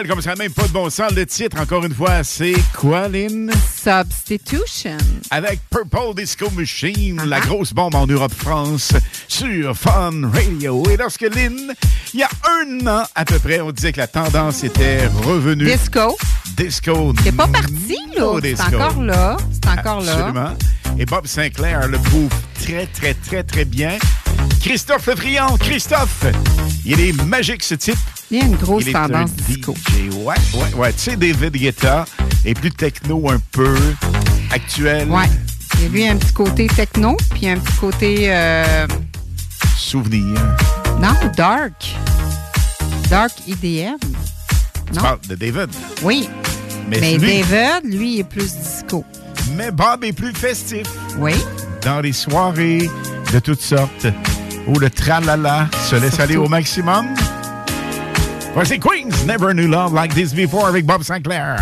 comme ça, même pas de bon sens. Le titre, encore une fois, c'est quoi, Lynn? Substitution. Avec Purple Disco Machine, la grosse bombe en Europe-France, sur Fun Radio. Et lorsque Lynn, il y a un an à peu près, on disait que la tendance était revenue. Disco. Disco. C'est pas parti, là. C'est encore là. C'est encore là. Absolument. Et Bob Sinclair le prouve très, très, très, très bien. Christophe Lefriand. Christophe, il est magique, ce type. Il y a une grosse tendance disco. Ouais, ouais, ouais. Tu sais, David Guetta est plus techno un peu actuel. Ouais. Il y a lui un petit côté techno, puis un petit côté. euh, Souvenir. non, dark. Dark IDM. Tu Non? parles de David. Oui. Mais, Mais lui- David, lui, il est plus disco. Mais Bob est plus festif. Oui. Dans les soirées de toutes sortes où le tralala se laisse aller au maximum. Voici Queens, Never Knew Love Like This Before avec Bob Sinclair.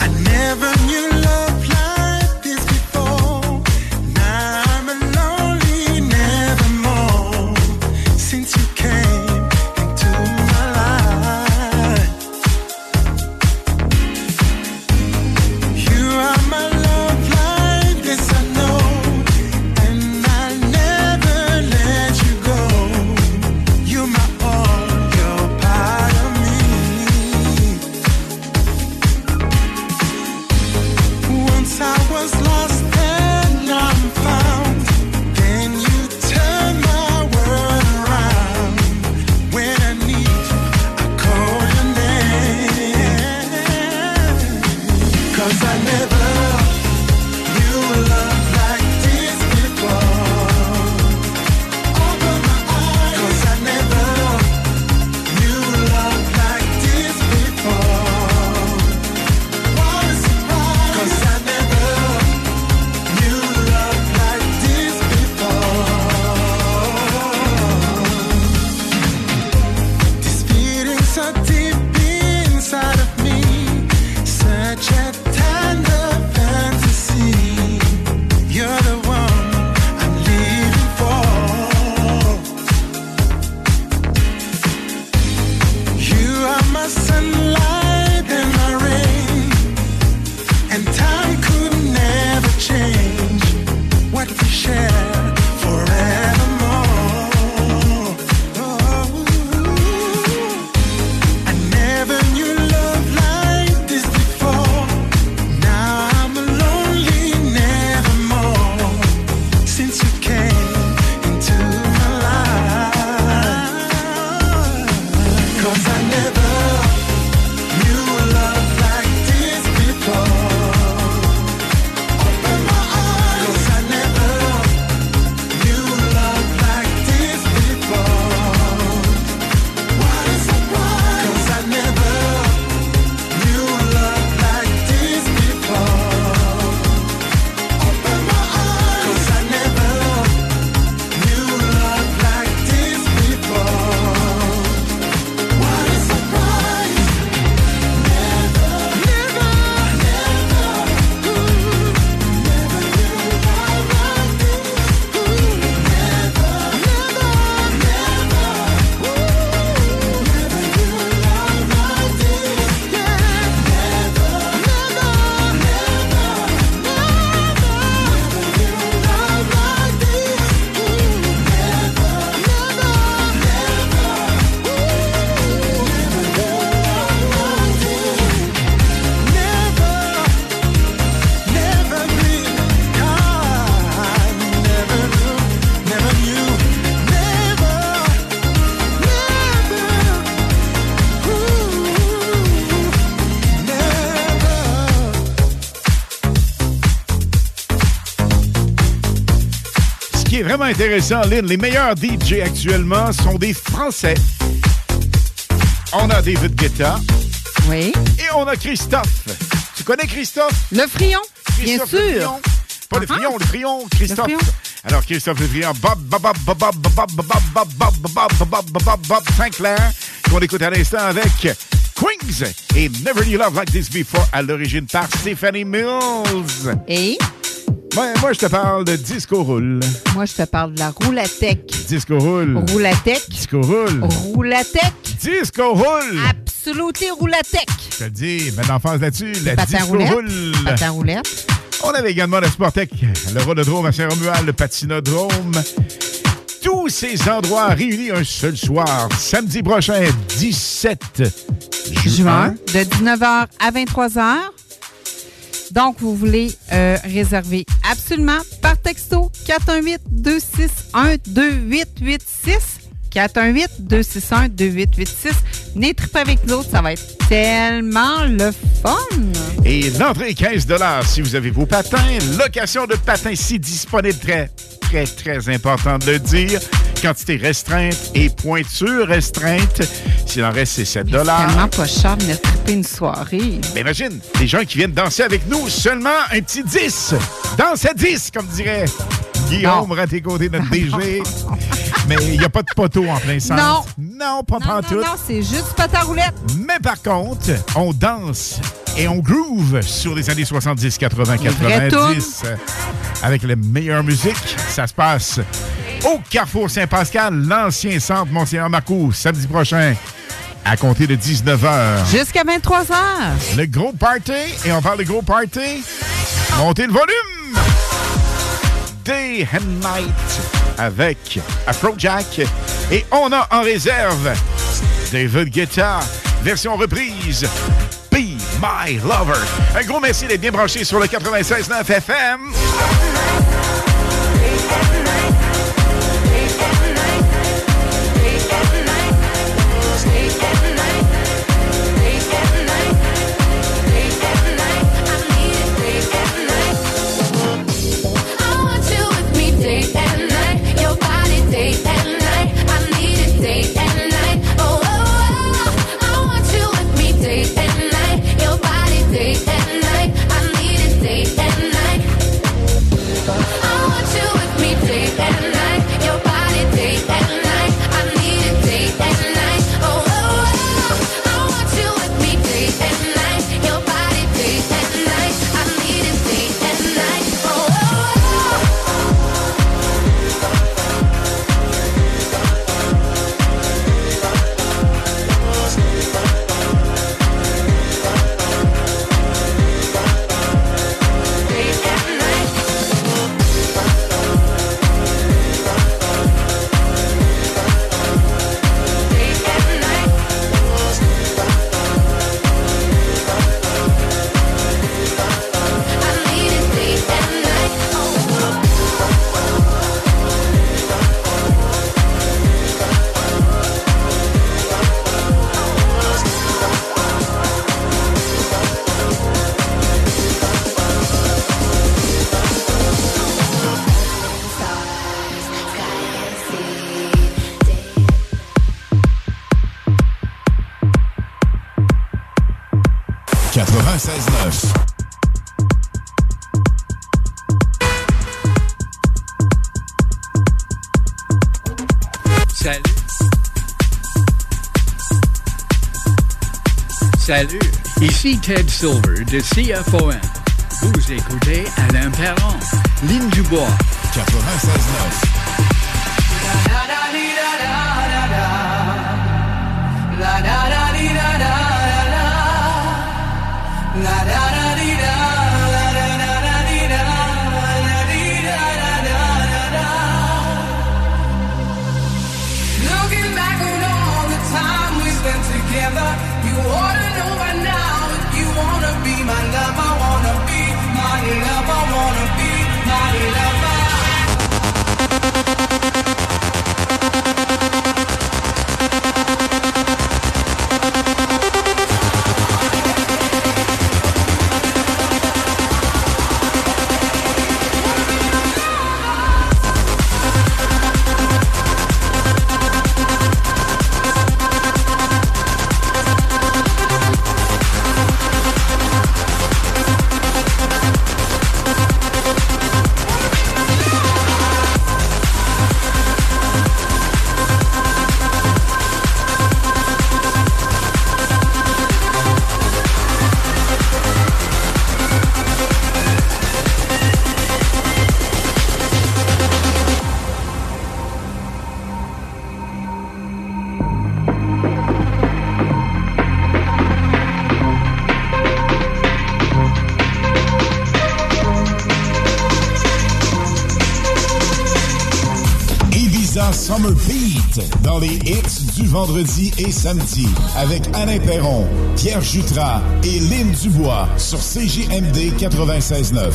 I never knew love vraiment intéressant, Lynn. Les meilleurs DJ actuellement sont des Français. On a David Guetta. Oui. Et on a Christophe. Tu connais Christophe? Le Frion, bien Christophe Le sûr. Frion. Pas le Ah. Frion, le Frion, Christophe. Le Frion. Alors, Christophe Bob, Bob, Bob, Bob, Bob, Bob, Bob, Bob, Bob, Bob, Bob, Bob, Bob, Bob, Bob Sinclair, qu'on écoute à l'instant avec Queens et Never You Love Like This Before, à l'origine par Stephanie Mills. Et? Moi, moi, je te parle de Disco Roule. Moi, je te parle de la roulatec. Disco Roule. Roulatec. Disco Roule. Roulatec. Disco Roule. Absolument roulatec. Je te le dis, mets l'enfance là-dessus. La Patin Disco. Roule. Patin roulette. On avait également la Sportec, le Rhododrome à Saint-Romuald, le Patinodrome. Tous ces endroits réunis un seul soir, samedi prochain, 17 juin. Juin, de 19h à 23h. Donc, vous voulez euh, réserver absolument par texto 418-261-2886. 418-261-2886. Venez triper avec nous autres, ça va être tellement le fun. Et l'entrée est 15 si vous avez vos patins. Location de patins si disponible. Très, très, très important de le dire. Quantité restreinte et pointure restreinte. S'il en reste, c'est 7 C'est tellement pas cher de venir triper une soirée. Mais imagine, les gens qui viennent danser avec nous, seulement un petit 10. Danse à 10, comme dirait Guillaume Raté-Côté, notre DG. Mais il n'y a pas de poteau en plein centre. Non. Non, pas Non, pantoute. non, non, c'est juste du patin roulette. Mais par contre, on danse et on groove sur les années 70, 80, vraies 90 euh, avec la meilleure musique. Ça se passe au Carrefour Saint-Pascal, l'ancien centre Monseigneur Marcoux, samedi prochain à compter de 19h. Jusqu'à 23h. Le gros party, et on parle de gros party, montez le volume! Day and Night avec Afrojack. Et on a en réserve David Guetta, version reprise. Be My Lover. Un gros merci d'être bien branché sur le 96.9 FM. Salut, ici Ted Silver de CFOM. Vous écoutez Alain Perron, Ligne du Bois, 96.9. vendredi et samedi avec Alain Perron, Pierre Jutras et Lynn Dubois sur CJMD 96.9.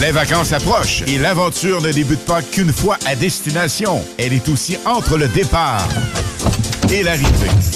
Les vacances approchent et l'aventure ne débute pas qu'une fois à destination. Elle est aussi entre le départ et l'arrivée.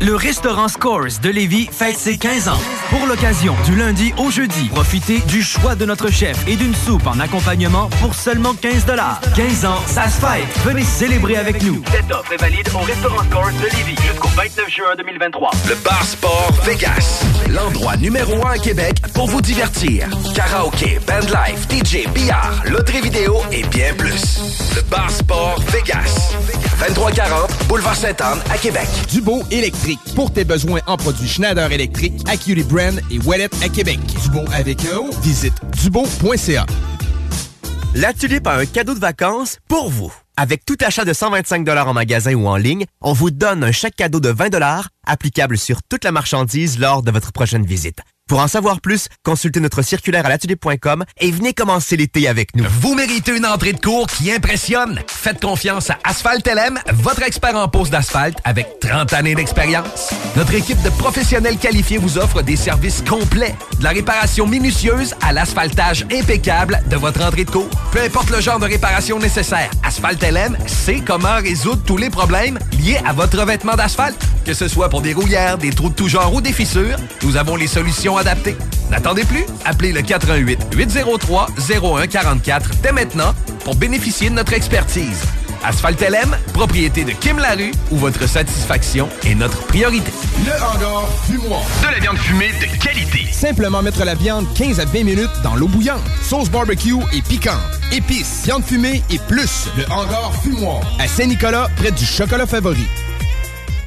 Le restaurant Scores de Lévis fête ses 15 ans. Pour l'occasion, du lundi au jeudi, profitez du choix de notre chef et d'une soupe en accompagnement pour seulement 15 15 ans, ça se fête. Venez célébrer avec nous. Cette offre est valide au restaurant Scores de Lévis jusqu'au 29 juin 2023. Le Bar Sport Vegas. L'endroit numéro un à Québec pour vous divertir. Karaoke, bandlife, DJ, billard, loterie vidéo et bien plus. Le Bar Sport Vegas. 2340 Boulevard Sainte-Anne à Québec. Dubo électrique. Pour tes besoins en produits Schneider électrique, Acuity Brand et Wallet à Québec. Dubo avec O? Visite dubo.ca. La Tulipe a un cadeau de vacances pour vous. Avec tout achat de 125 en magasin ou en ligne, on vous donne un chèque cadeau de 20 applicable sur toute la marchandise lors de votre prochaine visite. Pour en savoir plus, consultez notre circulaire à l'atelier.com et venez commencer l'été avec nous. Vous méritez une entrée de cours qui impressionne. Faites confiance à Asphalt LM, votre expert en pose d'asphalte avec 30 années d'expérience. Notre équipe de professionnels qualifiés vous offre des services complets, de la réparation minutieuse à l'asphaltage impeccable de votre entrée de cours. Peu importe le genre de réparation nécessaire, Asphalt LM sait comment résoudre tous les problèmes liés à votre revêtement d'asphalte. Que ce soit pour des rouillères, des trous de tout genre ou des fissures, nous avons les solutions adapté. N'attendez plus, appelez le 88 803 0144 dès maintenant pour bénéficier de notre expertise. Asphalt LM, propriété de Kim Larue, où votre satisfaction est notre priorité. Le hangar fumoir. De la viande fumée de qualité. Simplement mettre la viande 15 à 20 minutes dans l'eau bouillante. Sauce barbecue et piquante. Épices, viande fumée et plus. Le hangar fumoir. À Saint-Nicolas, près du chocolat favori.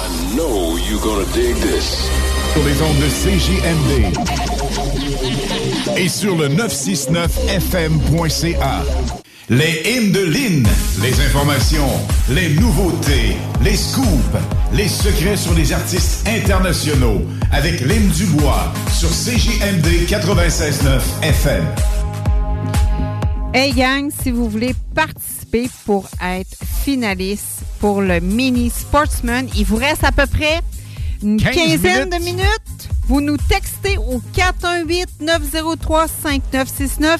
I know you're gonna dig this. Sur les ondes de CJMD. Et sur le 969fm.ca. Les hymnes de Lynn. Les informations, les nouveautés, les scoops, les secrets sur les artistes internationaux. Avec Lynn Dubois sur CJMD 96.9 FM. Hey gang, si vous voulez participer pour être finaliste pour le mini Sportsman, il vous reste à peu près une 15 quinzaine minutes. de minutes. Vous nous textez au 418-903-5969,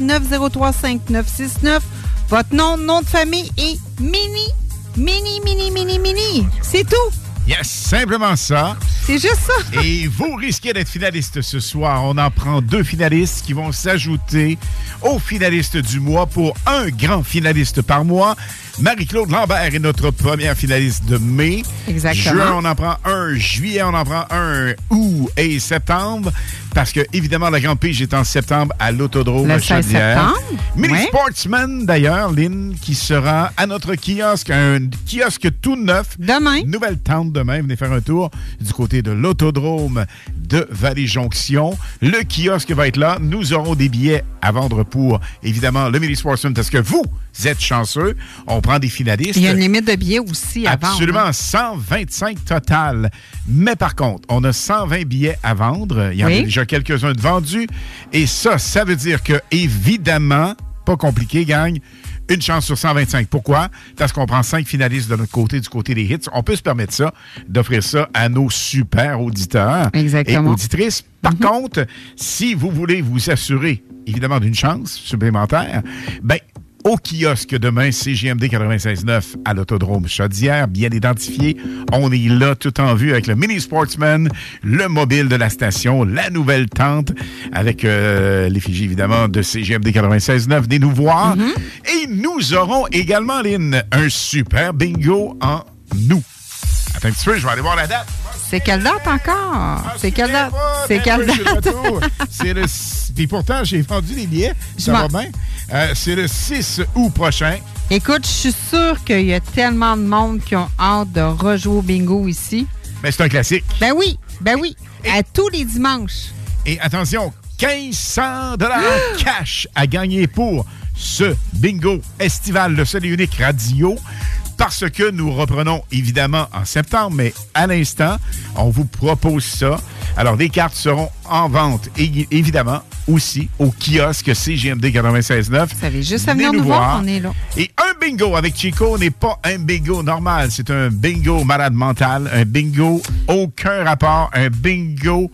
418-903-5969. Votre nom, nom de famille et mini, mini, mini, mini, mini. C'est tout. Yes, simplement ça. C'est juste ça. Et vous risquez d'être finaliste ce soir. On en prend deux finalistes qui vont s'ajouter aux finalistes du mois pour un grand finaliste par mois. Marie-Claude Lambert est notre première finaliste de mai. Exactement. Juin, on en prend un. Juillet, on en prend un. Août et septembre. Parce que, évidemment, la Grande Pige est en septembre à l'Autodrome Le à 16 Chaudière. septembre. Mini. Sportsman, d'ailleurs, Lynn, qui sera à notre kiosque, un kiosque tout neuf. Demain. Nouvelle tente demain. Venez faire un tour du côté de l'Autodrome de Vallée-Jonction. Le kiosque va être là. Nous aurons des billets à vendre pour, évidemment, le Mini Sportsman parce que vous êtes chanceux. On prend des finalistes. Il y a une limite de billets aussi à vendre. Absolument, hein. 125 total. Mais par contre, on a 120 billets à vendre. Il y en a déjà quelques-uns de vendus. Et ça, ça veut dire que, évidemment, pas compliqué, gagne une chance sur 125. Pourquoi? Parce qu'on prend cinq finalistes de notre côté, du côté des hits. On peut se permettre ça, d'offrir ça à nos super auditeurs Exactement. Mhm. et auditrices. Par contre, si vous voulez vous assurer, évidemment, d'une chance supplémentaire, ben, au kiosque demain, CGMD 96.9 à l'Autodrome Chaudière, bien identifié. On est là tout en vue avec le Mini Sportsman, le mobile de la station, la nouvelle tente avec euh, l'effigie évidemment de CGMD 96.9. Venez nous voir. Et nous aurons également, Lynn, un super bingo en nous. Attends un petit peu, je vais aller voir la date. C'est quelle date encore? c'est quelle date? C'est quelle date? C'est le. Puis pourtant, j'ai vendu des billets. Ça va bien? Euh, c'est le 6 août prochain. Écoute, je suis sûre qu'il y a tellement de monde qui ont hâte de rejouer au bingo ici. Mais c'est un classique. Ben oui, ben oui. À tous les dimanches. Et attention, 1500 dollars cash à gagner pour ce bingo estival, le seul et unique radio. Parce que nous reprenons évidemment en septembre, mais à l'instant, on vous propose ça. Alors, des cartes seront en vente, et, évidemment, aussi au kiosque CGMD 96.9. Vous savez juste à venir nous voir, on est là. Et un bingo avec Chico n'est pas un bingo normal. C'est un bingo malade mental, un bingo aucun rapport, un bingo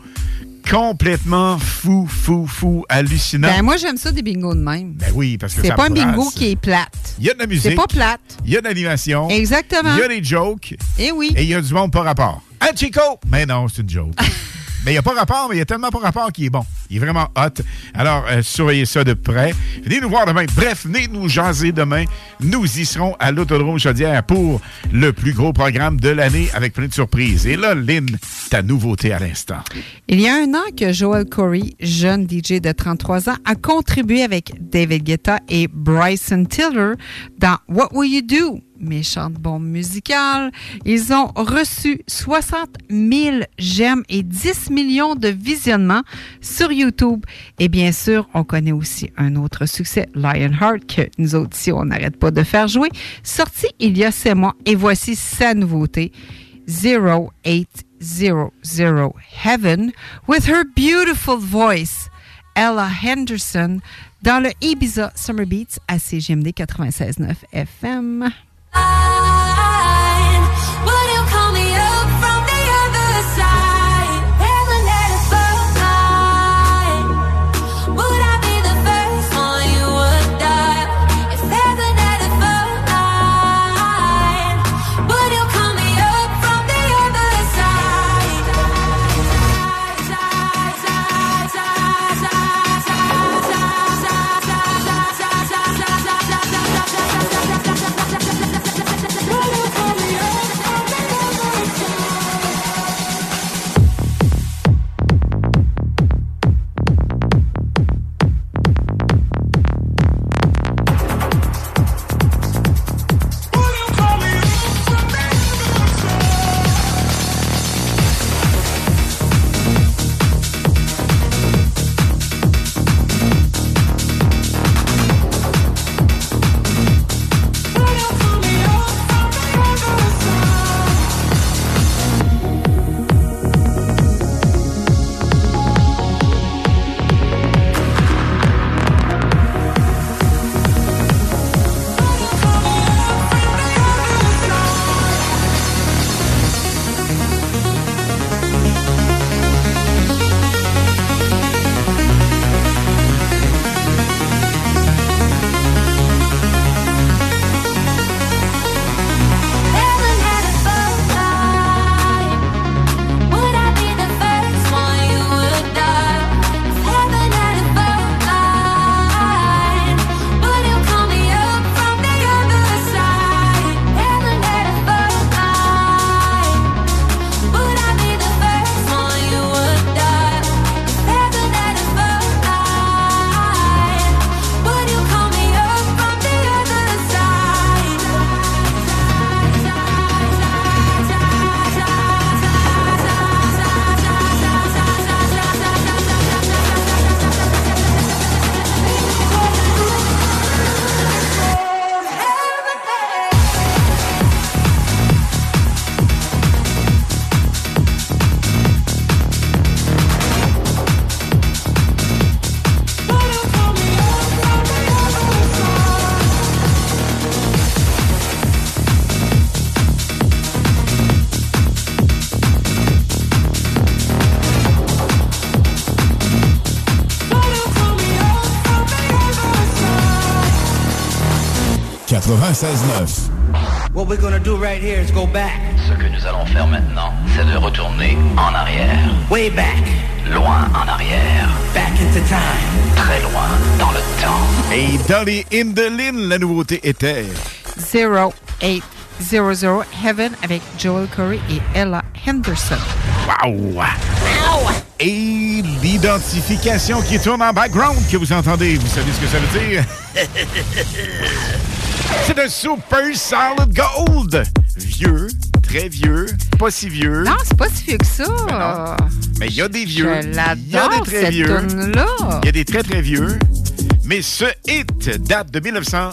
complètement fou, fou, fou, hallucinant. Ben moi, j'aime ça des bingos de même. Ben oui, parce que C'est pas un bingo qui est plate. Il y a de la musique. C'est pas plate. Il y a de l'animation. Exactement. Il y a des jokes. Eh oui. Et il y a du monde pas rapport. Hein, Chico? Mais non, c'est une joke. mais il n'y a pas rapport, mais il y a tellement pas rapport qui est bon. Il est vraiment hot. Alors, euh, surveillez ça de près. Venez nous voir demain. Bref, venez nous jaser demain. Nous y serons à l'Autodrome Chaudière pour le plus gros programme de l'année avec plein de surprises. Et là, Lynn, ta nouveauté à l'instant. Il y a un an que Joel Corey, jeune DJ de 33 ans, a contribué avec David Guetta et Bryson Tiller dans What Will You Do? Méchante bombe musicale. Ils ont reçu 60 000 j'aime et 10 millions de visionnements sur YouTube. Et bien sûr, on connaît aussi un autre succès, Lionheart, que nous autres on n'arrête pas de faire jouer, sorti il y a 7 mois. Et voici sa nouveauté. 0800 Heaven with her beautiful voice, Ella Henderson, dans le Ibiza Summer Beats à CGMD 96.9 FM. 96.9. What we're gonna do right here is go back. Ce que nous allons faire maintenant, c'est de retourner en arrière. Way back. Loin en arrière. Back into time. Très loin dans le temps. Et Dolly in the Lin, la nouveauté était 0800 Heaven avec Joel Corey et Ella Henderson. Wow! Et l'identification qui tourne en background que vous entendez, vous savez ce que ça veut dire? C'est un Super Solid Gold! Vieux, très vieux, pas si vieux. Non, c'est pas si vieux que ça. Mais il y a des vieux. Je Il y a des l'adore, très cette vieux. Il y a des très très vieux. Mais ce hit date de 1900.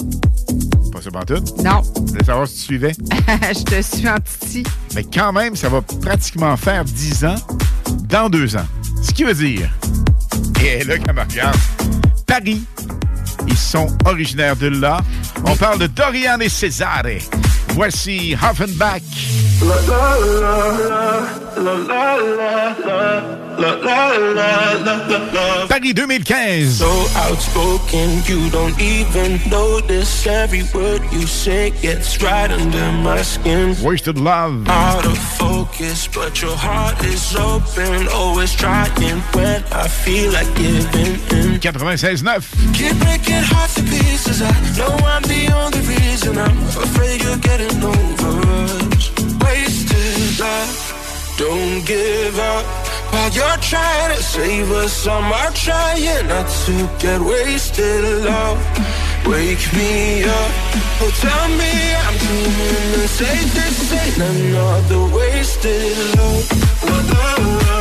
Pas ça tout. Non. Je voulais savoir si tu suivais. Je te suis en titi. Mais quand même, ça va pratiquement faire 10 ans dans deux ans. Ce qui veut dire, et là, quand on regarde, Paris, ils sont originaires de là. On parle de Dorian et César. Voici Hoffenbach. Paris 2015. So outspoken, you don't even notice every word you say gets right under my skin. Wasted love. Out of focus, but your heart is open. Always trying when I feel like giving in. 96.9. Don't give up while you're trying to save us. Some are trying not to get wasted, love. Wake me up, oh tell me I'm dreaming. Say this ain't another wasted love. Whoa.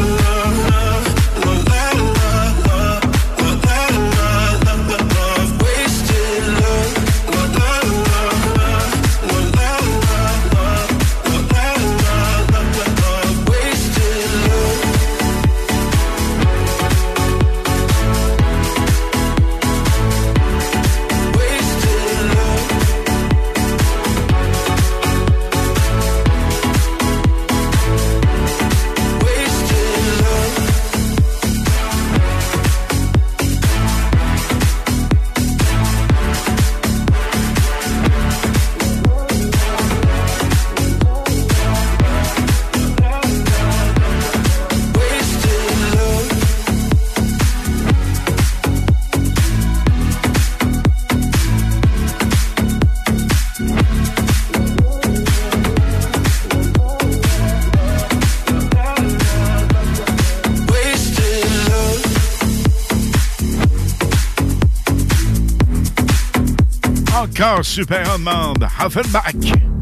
Encore super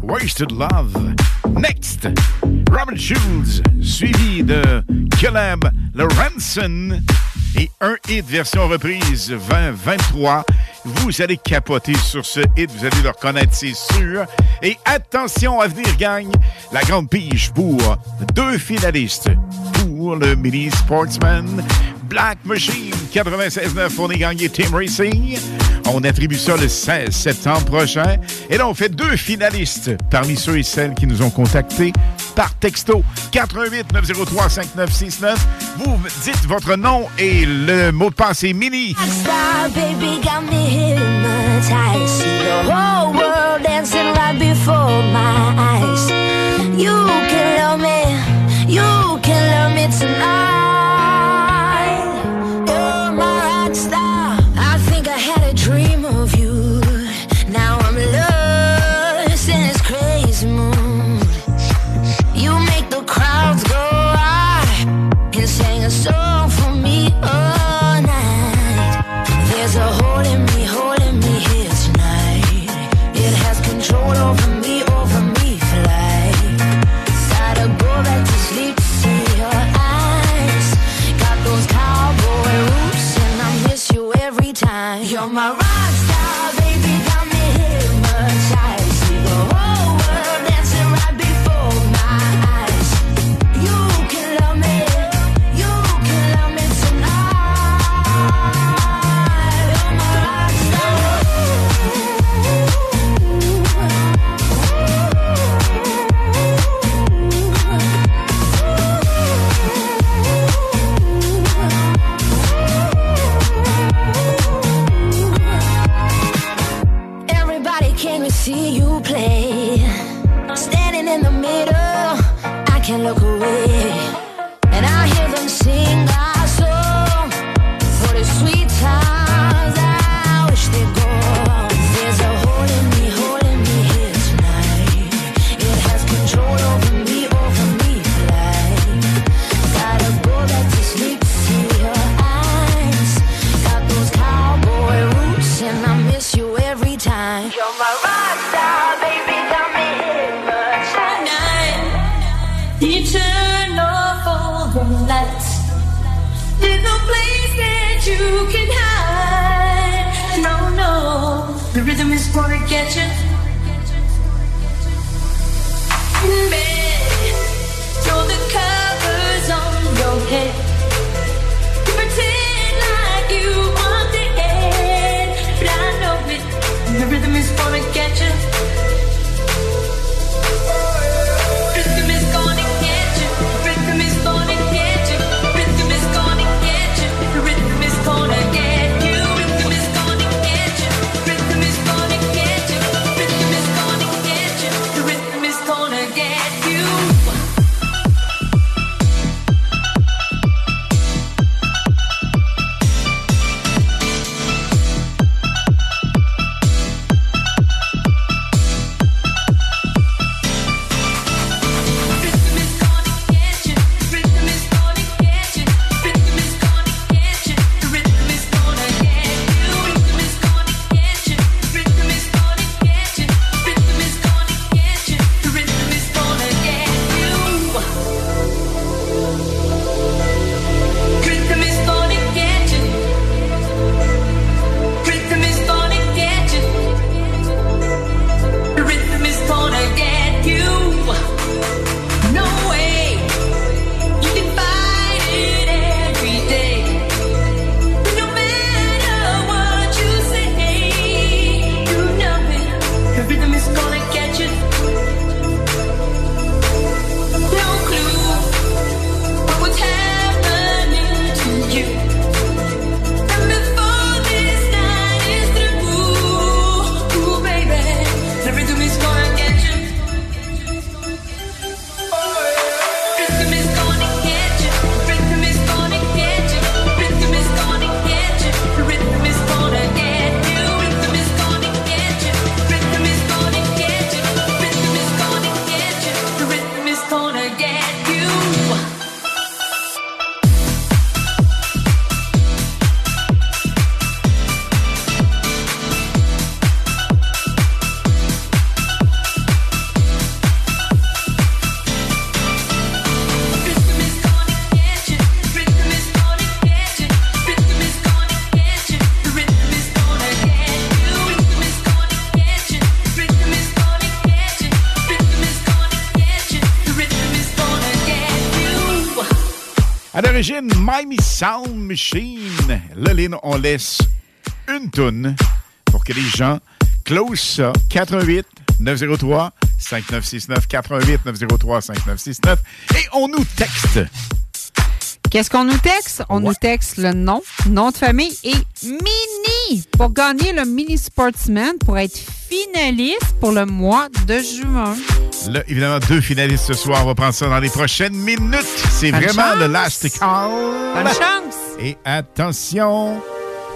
Wasted Love. Next, Robin Schulz, suivi de Caleb Lorenzen et un hit version reprise 2023. Vous allez capoter sur ce hit, vous allez le reconnaître, c'est sûr. Et attention à venir gagne la grande pige pour deux finalistes pour le Mini Sportsman Black Machine 96.9. On est gagné Team Racing. On attribue ça le 16 septembre prochain. Et là, on fait deux finalistes parmi ceux et celles qui nous ont contactés par texto 88 903 5969. Vous dites votre nom et le mot de passe est mini. my right. Sound Machine. Là, on laisse une toune pour que les gens close ça. 88 903 5969 88 903 5969 et on nous texte. Qu'est-ce qu'on nous texte? On nous texte le nom, nom de famille et mini pour gagner le mini sportsman pour être finaliste pour le mois de juin. Là, évidemment, deux finalistes ce soir. On va prendre ça dans les prochaines minutes. C'est vraiment le last call. Bonne chance. Et attention,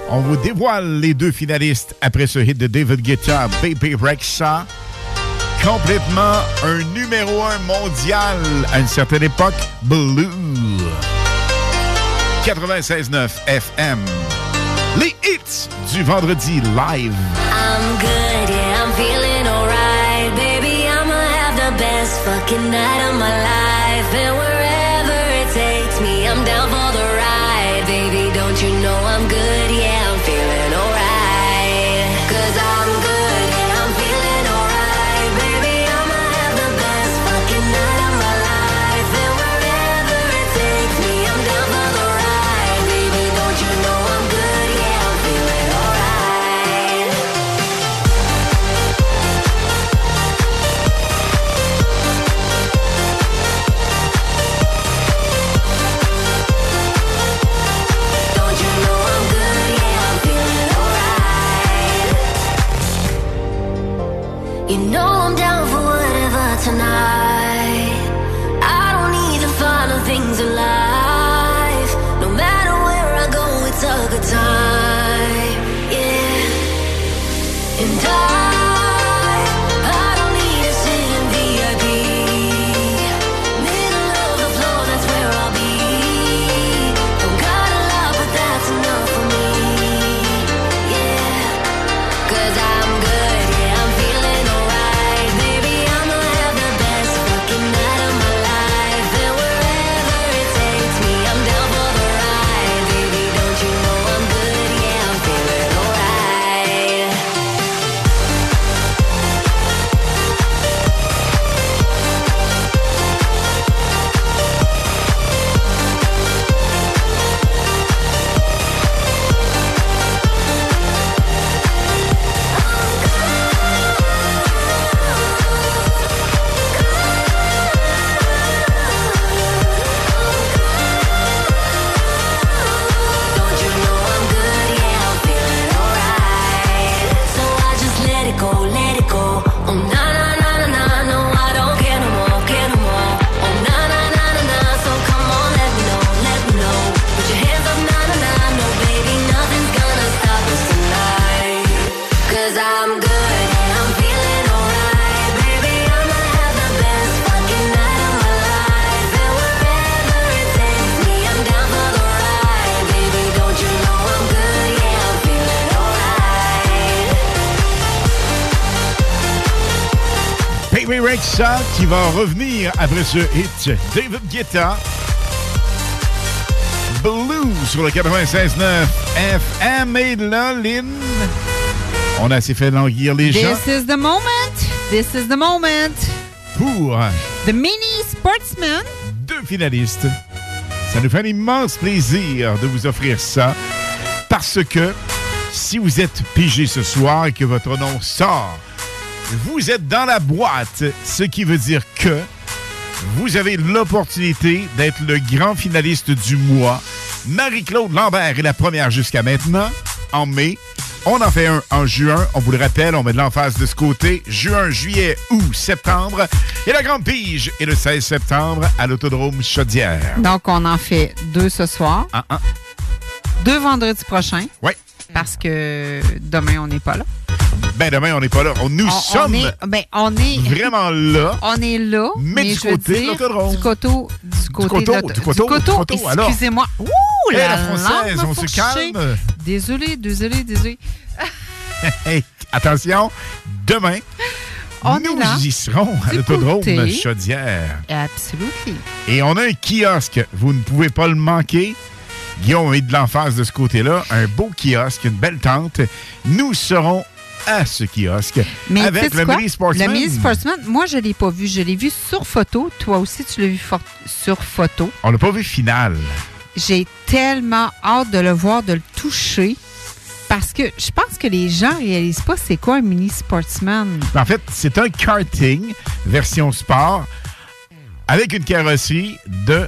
on vous dévoile les deux finalistes après ce hit de David Guetta, Baby Rexha. Complètement un numéro un mondial à une certaine époque, Blue. 96.9 FM. Les hits du vendredi live. I'm good, yeah, I'm feeling fucking night of my life, and wherever it takes me, I'm down for the Frank Shaw qui va revenir après ce hit. David Guetta. Blue sur le 96.9 FM. Et là, Lynn, on a assez fait languir les gens This is the moment. This is the moment. pour The Mini Sportsman. deux finalistes. Ça nous fait un immense plaisir de vous offrir ça parce que si vous êtes pigé ce soir et que votre nom sort, vous êtes dans la boîte, ce qui veut dire que vous avez l'opportunité d'être le grand finaliste du mois. Marie-Claude Lambert est la première jusqu'à maintenant, en mai. On en fait un en juin, on vous le rappelle, on met de l'emphase de ce côté. Juin, juillet, août, septembre. Et la grande pige est le 16 septembre à l'Autodrome Chaudière. Donc, on en fait deux ce soir. Ah, ah. Deux vendredi prochain. Oui. Parce que demain, on n'est pas là. Ben demain, on n'est pas là. On, nous on, sommes On est, ben, on est vraiment là. On est là, Mais du côté de dire, l'autodrome. Du coteau, du côté du coteau, du coteau, du coteau. Excusez-moi. Ouh, Eh, la, la française, on se calme. Désolé, désolé, désolé. Hey, attention, demain, On nous est y serons à l'Autodrome. Chaudière. Absolutely. Et on a un kiosque. Vous ne pouvez pas le manquer. Guillaume mis de l'emphase de ce côté-là. Un beau kiosque, une belle tente. Nous serons à ce kiosque Mais avec le? Mini Sportsman. Le Mini Sportsman, moi, je ne l'ai pas vu. Je l'ai vu sur photo. Toi aussi, tu l'as vu sur photo. On l'a pas vu final. J'ai tellement hâte de le voir, de le toucher. Parce que je pense que les gens réalisent pas c'est quoi un mini sportsman. En fait, c'est un karting version sport avec une carrosserie de,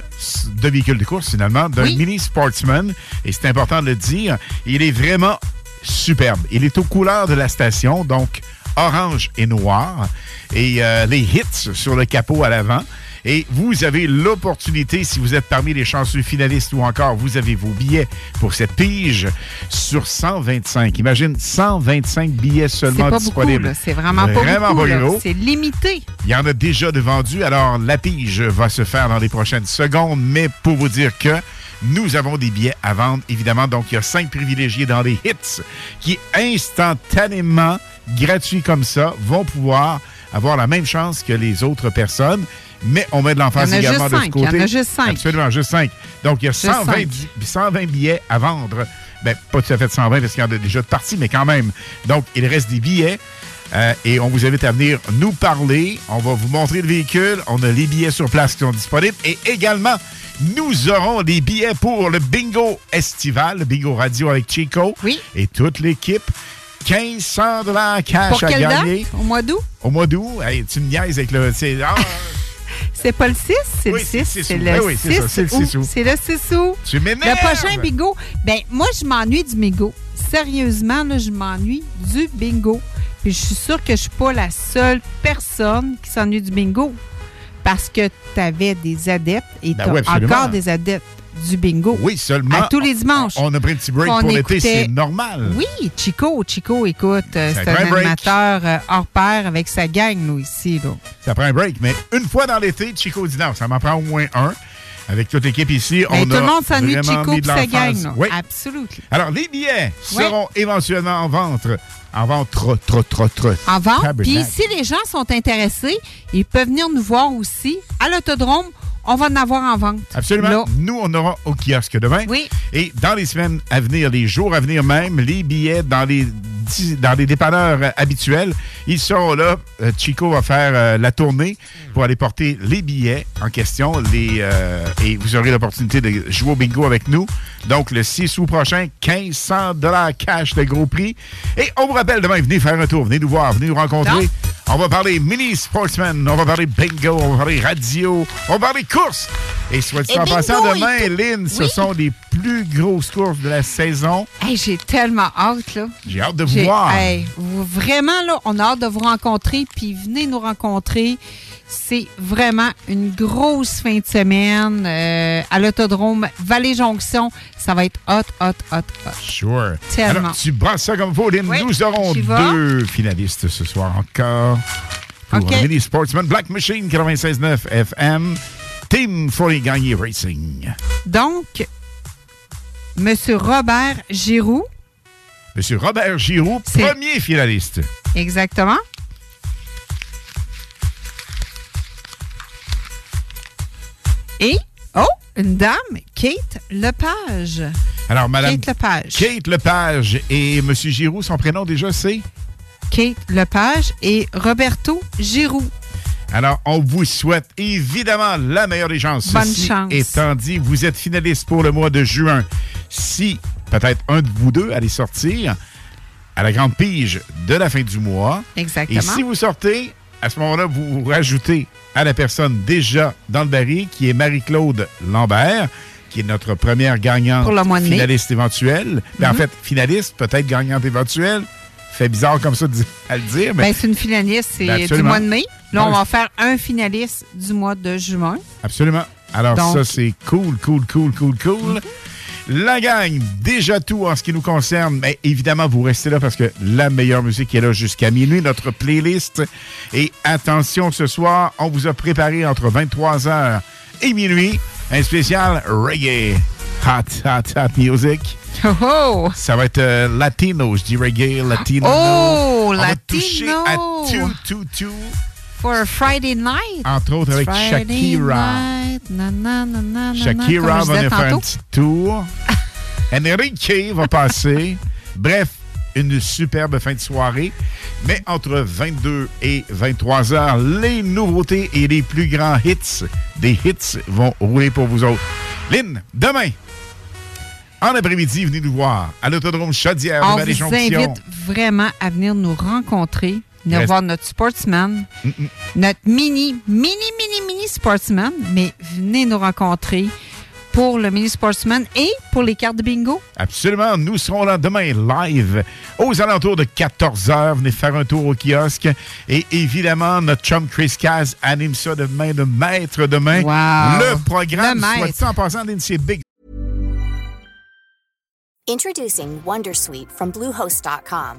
de véhicule de course, finalement, d'un Oui. mini sportsman. Et c'est important de le dire, il est vraiment superbe. Il est aux couleurs de la station, donc orange et noir. Et euh, les hits sur le capot à l'avant. Et vous avez l'opportunité, si vous êtes parmi les chanceux finalistes ou encore vous avez vos billets pour cette pige sur 125. Imagine 125 billets seulement pas beaucoup, disponibles. C'est vraiment, pas Vraiment beaucoup. pas gros. C'est limité. Il y en a déjà de vendus, alors la pige va se faire dans les prochaines secondes, mais pour vous dire que nous avons des billets à vendre, évidemment. Donc, il y a cinq privilégiés dans les hits qui, instantanément, gratuits comme ça, vont pouvoir avoir la même chance que les autres personnes. Mais on met de l'emphase également de ce cinq. côté. Il y en a juste cinq. Absolument, juste cinq. Donc, il y a Juste 120, cinq. bi- 120 billets à vendre. Ben, pas tout à fait 120 parce qu'il y en a déjà de partis, mais quand même. Donc, il reste des billets. Euh, et on vous invite à venir nous parler. On va vous montrer le véhicule. On a les billets sur place qui sont disponibles. Et également, nous aurons des billets pour le bingo estival, le bingo radio avec Chico. Oui. Et toute l'équipe. 1500 dollars cash Pour à gagner. date? Au mois d'août? Au mois d'août. Hey, tu me niaises avec le... c'est- ah, C'est pas le 6, c'est Oui, le c'est 6. le 6 C'est le Oui, oui, c'est ça, 6 c'est le 6 août. août. C'est le 6 août. tu m'énerves. Le prochain bingo. Ben, moi, je m'ennuie du bingo. Sérieusement, là, je m'ennuie du bingo. Puis je suis sûre que je suis pas la seule personne qui s'ennuie du bingo. Parce que tu avais des adeptes et Ben tu oui, encore des adeptes du bingo. Oui, seulement. À tous les dimanches. On a pris un petit break pour l'été, c'est normal. Oui, Chico, Chico, écoute, euh, c'est un un animateur euh, hors pair avec sa gang, nous, ici. Là. Ça prend un break, mais une fois dans l'été, Chico dit non, ça m'en prend au moins un. Avec toute l'équipe ici, Ben, on tout a le monde s'ennuie de Chico et sa gang. Oui. Absolument. Alors, les billets Oui. seront éventuellement en vente. En vente, trop, trop, trop, trop. en vente. Puis si les gens sont intéressés, ils peuvent venir nous voir aussi à l'autodrome. On va en avoir en vente. Absolument. Là. Nous, on aura au kiosque demain. Oui. Et dans les semaines à venir, les jours à venir même, les billets dans les, dans les dépanneurs euh, habituels, ils seront là. Euh, Chico va faire euh, la tournée pour aller porter les billets en question. Les, et vous aurez l'opportunité de jouer au bingo avec nous. Donc, le 6 août prochain, 1500 cash de gros prix. Et on vous rappelle demain, venez faire un tour, venez nous voir, venez nous rencontrer. On va parler mini sportsman, on va parler bingo, on va parler radio, on va parler course. Et soit dit en passant, demain. Lynn, ce sont les plus grosses courses de la saison. Hey, J'ai tellement hâte, là. J'ai hâte de vous J'ai- hey, vraiment, là, on a hâte de vous rencontrer, puis venez nous rencontrer. C'est vraiment une grosse fin de semaine euh, à l'autodrome Vallée-Jonction. Ça va être hot, hot, hot, hot. Sure. Tellement. Alors, tu brasses ça comme faut. Oui, Nous aurons deux finalistes ce soir encore. Pour Mini Sportsman Black Machine 96.9 FM. Team Folly Gagné Racing. Donc, Monsieur Robert Giroux, M. Robert Giroux, premier finaliste. Exactement. Et, oh, une dame, Kate Lepage. Alors, Madame Kate Lepage. Kate Lepage et M. Giroux, son prénom déjà, c'est? Kate Lepage et Roberto Giroux. Alors, on vous souhaite évidemment la meilleure des chances. Bonne Ceci chance. Étant dit, vous êtes finaliste pour le mois de juin. Si peut-être un de vous deux allez sortir à la grande pige de la fin du mois. Exactement. Et si vous sortez, à ce moment-là, vous rajoutez à la personne déjà dans le baril, qui est Marie-Claude Lambert, qui est notre première gagnante Pour le mois de mai. finaliste éventuelle. Ben, En Mhm. fait, finaliste, peut-être gagnante éventuelle. Fait bizarre comme ça à le dire, mais Ben, c'est une finaliste, c'est Ben, du mois de mai. Là, on va faire un finaliste du mois de juin. Absolument. Alors Donc- ça, c'est cool, cool, cool, cool, cool. La gang, déjà tout en ce qui nous concerne. Mais évidemment, vous restez là parce que la meilleure musique est là jusqu'à minuit, notre playlist. Et attention, ce soir, on vous a préparé entre 23h et minuit un spécial reggae. Hot, hot, hot music. Oh, Ça va être euh, latino, je dis reggae, latino. Oh, on va toucher à latino. tout, tout, tout. For a Friday night. Entre autres avec Friday Shakira. night, Shakira va venir faire un petit tour. Enrique va passer. Bref, une superbe fin de soirée. Mais entre 22 et 23 heures, les nouveautés et les plus grands hits des hits vont rouler pour vous autres. Lynn, demain, en après-midi, venez nous voir à l'Autodrome Chaudière On vous invite vraiment à venir nous rencontrer, venir Reste- voir notre sportsman, notre mini, mini, mini, mini sportsman, mais venez nous rencontrer pour le mini sportsman et pour les cartes de bingo. Absolument. Nous serons là demain live aux alentours de 14h. Venez faire un tour au kiosque. Et évidemment, notre chum Chris Caz anime ça de main de maître demain. Wow. Le programme, Le soit en passant, Lynn, c'est big. Introducing Wondersuite from Bluehost.com.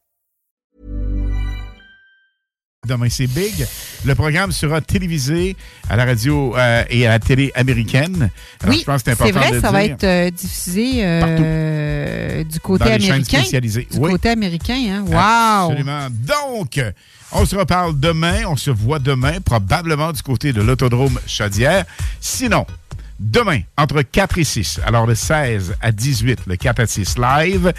Demain, c'est big. Le programme sera télévisé à la radio euh, et à la télé américaine. Alors, oui, je pense que c'est c'est important vrai, de ça va être euh, diffusé euh, du côté Dans les chaînes américain. spécialisées. Du Oui. côté américain, hein? Wow! Absolument. Donc, on se reparle demain. On se voit demain, probablement du côté de l'autodrome Chaudière. Sinon, demain, entre 4 et 6, alors le 16 à 18, le 4 à 6 live,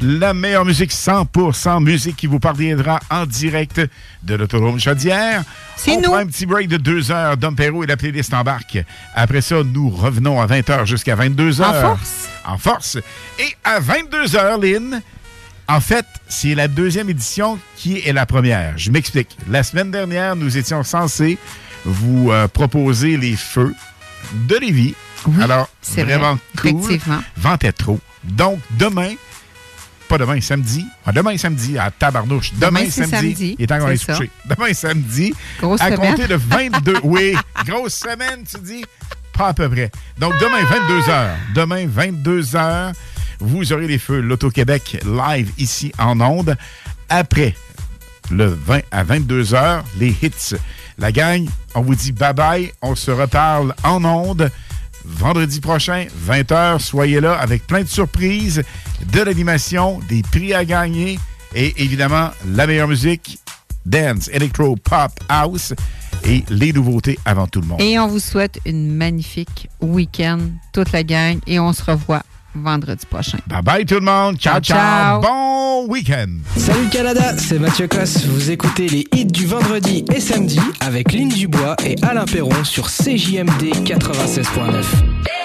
la meilleure musique 100% musique qui vous parviendra en direct de l'autodrome Chaudière. C'est on nous. prend un petit break de 2 heures. Dom Perrault et la playlist embarque. Après ça, nous revenons à 20 h jusqu'à 22 h. En force. En force. Et à 22 h, Lynn, en fait, c'est la deuxième édition qui est la première. Je m'explique. La semaine dernière, nous étions censés vous euh, proposer les feux de Lévis. Alors, c'est vraiment vrai, cool. effectivement. Ventait trop. Donc, demain, pas demain, samedi. Ah, demain, samedi, à Tabarnouche. Demain, samedi. Il est temps qu'on aille se coucher. Demain, samedi. Grosse à semaine. compter de 22. oui, grosse semaine, tu dis? Pas à peu près. Donc, demain, 22 h Demain, 22 h vous aurez les feux L'Auto-Québec live ici en ondes. Après le 20 à 22 h les hits. La gang, on vous dit bye-bye. On se reparle en ondes vendredi prochain, 20h. Soyez là avec plein de surprises, de l'animation, des prix à gagner et évidemment la meilleure musique, dance, electro, pop, house et les nouveautés avant tout le monde. Et on vous souhaite une magnifique week-end, toute la gang, et on se revoit vendredi prochain. Bye bye tout le monde. Ciao, ciao. Ciao. Bon week-end. Salut Canada, c'est Mathieu Cosse. Vous écoutez les hits du vendredi et samedi avec Lynn Dubois et Alain Perron sur CJMD 96.9.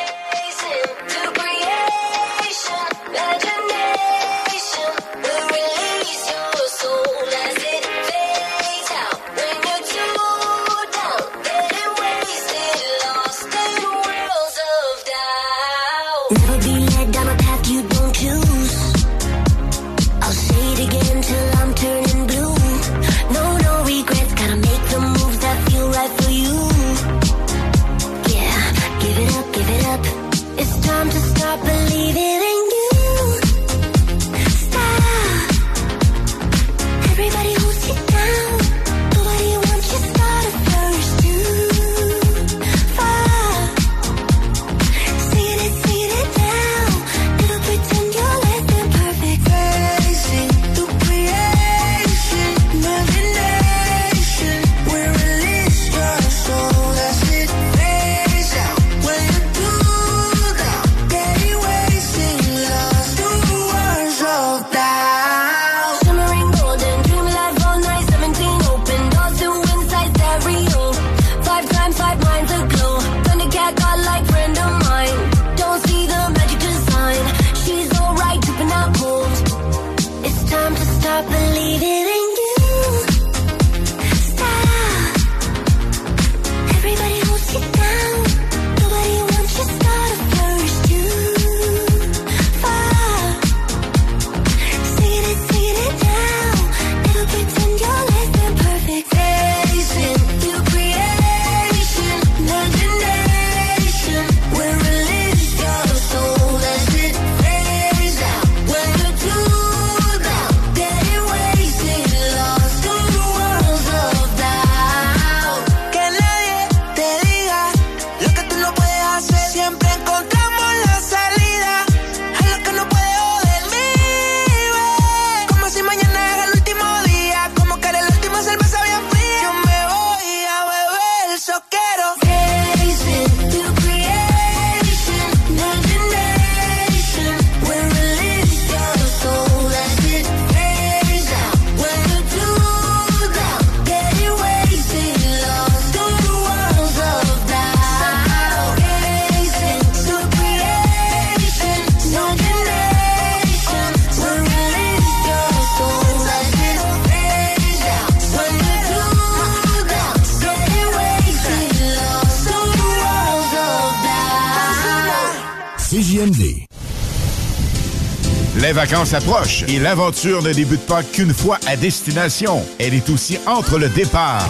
Les vacances approchent et l'aventure ne débute pas qu'une fois à destination. Elle est aussi entre le départ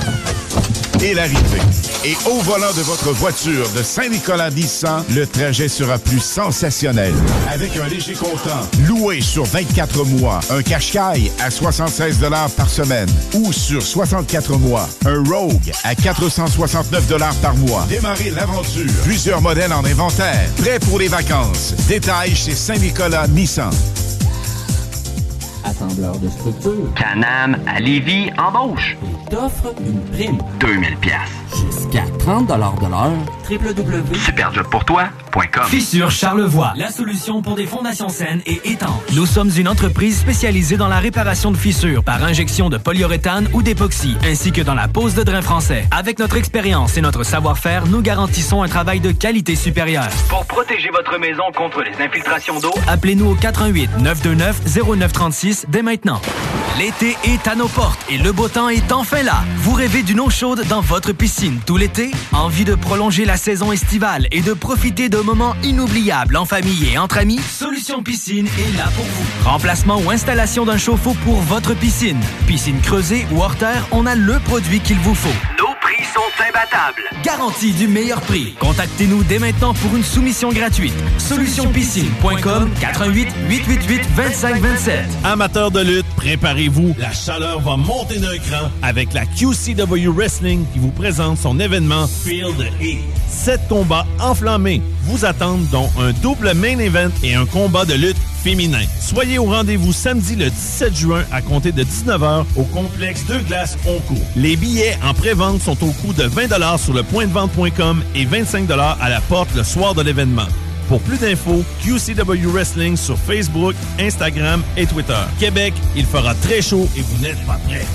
et l'arrivée. Et au volant de votre voiture de Saint-Nicolas Nissan, le trajet sera plus sensationnel. Avec un léger comptant, loué sur 24 mois, un Qashqai à 76 par semaine ou sur 64 mois, un Rogue à 469 par mois. Démarrez l'aventure. Plusieurs modèles en inventaire. Prêt pour les vacances. Détails chez Saint-Nicolas Nissan. Assembleur de structure. Canam à Lévis embauche. T'offre une prime. 2000 pièces. Jusqu'à 30 de l'heure. Superjobpourtoi.com Fissure Charlevoix, la solution pour des fondations saines et étanches. Nous sommes une entreprise spécialisée dans la réparation de fissures par injection de polyuréthane ou d'époxy, ainsi que dans la pose de drain français. Avec notre expérience et notre savoir-faire, nous garantissons un travail de qualité supérieure. Pour protéger votre maison contre les infiltrations d'eau, Appelez-nous au 418 929 0936 dès maintenant. L'été est à nos portes et le beau temps est enfin là. Vous rêvez d'une eau chaude dans votre piscine tout l'été? Envie de prolonger la saison estivale et de profiter de moments inoubliables en famille et entre amis? Solution Piscine est là pour vous. Remplacement ou installation d'un chauffe-eau pour votre piscine. Piscine creusée ou hors terre, on a le produit qu'il vous faut. nos prix sont imbattables. Garantie du meilleur prix. Contactez-nous dès maintenant pour une soumission gratuite. Solutionpiscine.com 88 888 2527. Amateurs de lutte, préparez-vous. La chaleur va monter d'un cran avec la QCW Wrestling qui vous présente son événement Field Heat. Sept combats enflammés vous attendent, dont un double main event et un combat de lutte féminin. Soyez au rendez-vous samedi le 17 juin à compter de 19h au complexe Deux Glaces Oncourt. Les billets en pré-vente sont au coût de 20 sur le pointdevente.com et 25 à la porte le soir de l'événement. Pour plus d'infos, QCW Wrestling sur Facebook, Instagram et Twitter. Québec, il fera très chaud et vous n'êtes pas prêts.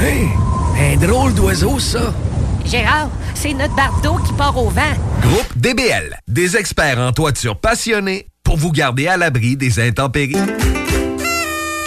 Hey, un drôle d'oiseau, ça. Gérard, c'est notre bardeau qui part au vent. Groupe DBL, des experts en toiture passionnés pour vous garder à l'abri des intempéries.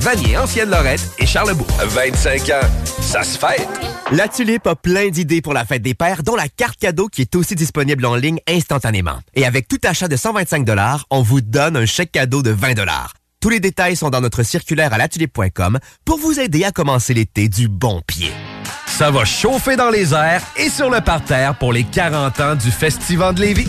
Vanier, Ancienne Lorette et Charlebourg. 25 ans, ça se fait. La Tulipe a plein d'idées pour la fête des pères, dont la carte cadeau qui est aussi disponible en ligne instantanément. Et avec tout achat de 125 on vous donne un chèque cadeau de 20 Tous les détails sont dans notre circulaire à latulipe.com pour vous aider à commencer l'été du bon pied. Ça va chauffer dans les airs et sur le parterre pour les 40 ans du Festival de Lévis.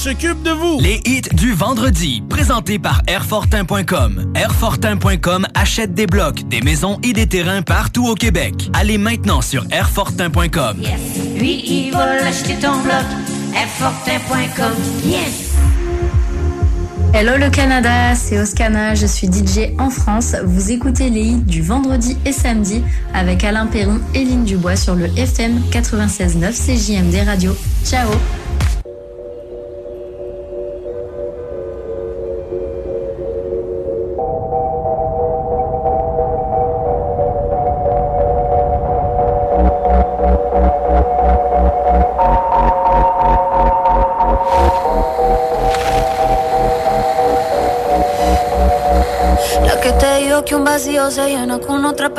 s'occupe de vous. Les hits du vendredi, présentés par Airfortin.com. Airfortin.com achète des blocs, des maisons et des terrains partout au Québec. Allez maintenant sur Airfortin.com. Lui, il va l'acheter ton bloc. Airfortin.com. Yes! Hello le Canada, c'est Oscana, je suis DJ en France. Vous écoutez les hits du vendredi et samedi avec Alain Perron et Lynn Dubois sur le FM 96.9 CJMD Radio. Ciao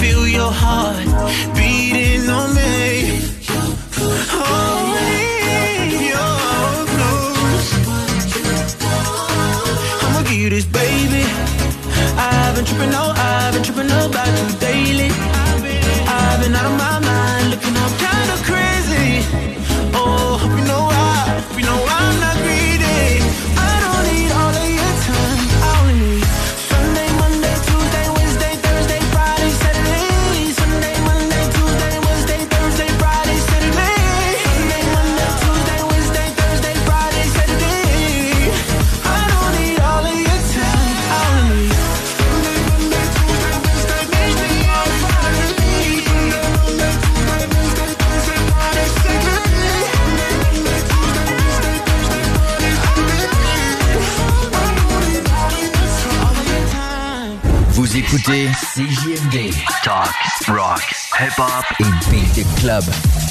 feel your heart beating on me. Oh, I'ma give you this, baby. I've been tripping all Talk, rock, hip-hop et beat club.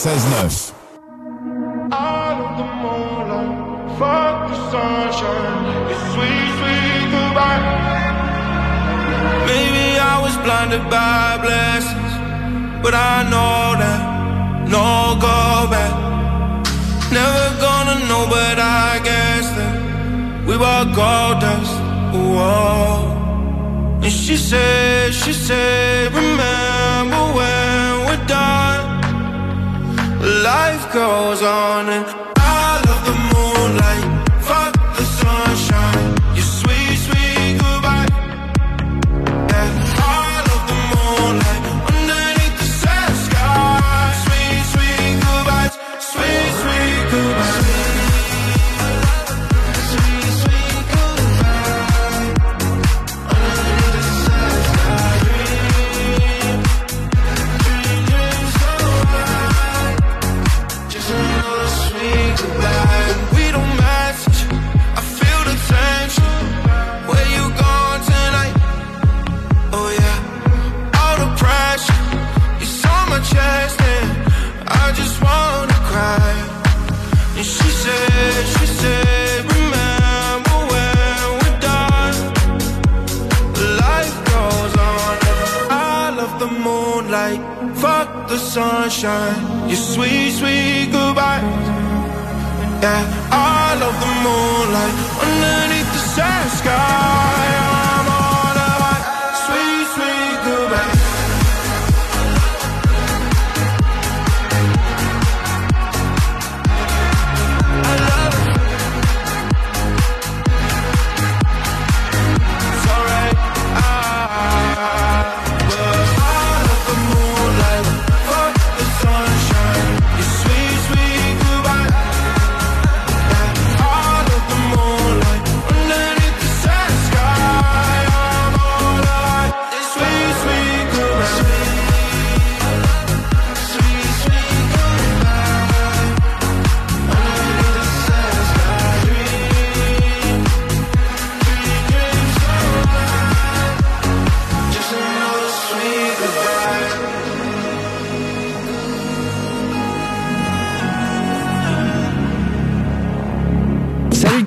says no.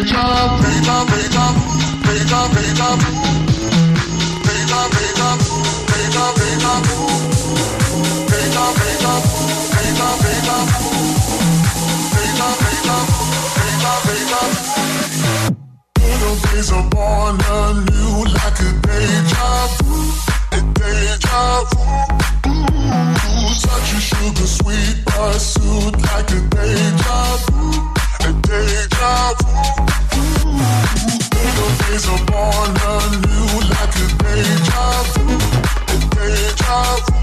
Days are born anew like a deja vu, a deja vu. Ooh, such a sugar sweet pursuit like a deja vu, a deja vu. Ooh, days are born anew like a deja vu, a deja vu. Ooh, such a sugar sweet pursuit like a deja vu, a deja vu. Little days are born anew like a deja vu, a deja vu. Ooh, such a sugar sweet pursuit like a deja vu, like deja vu. Little days upon anew, like a deja vu, a deja vu.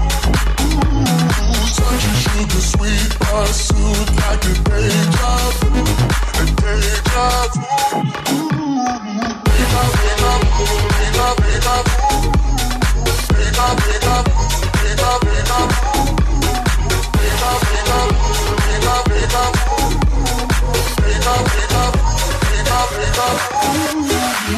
Sugar sweet pursuit, like a deja vu, a deja vu. Deja, deja vu, deja, deja.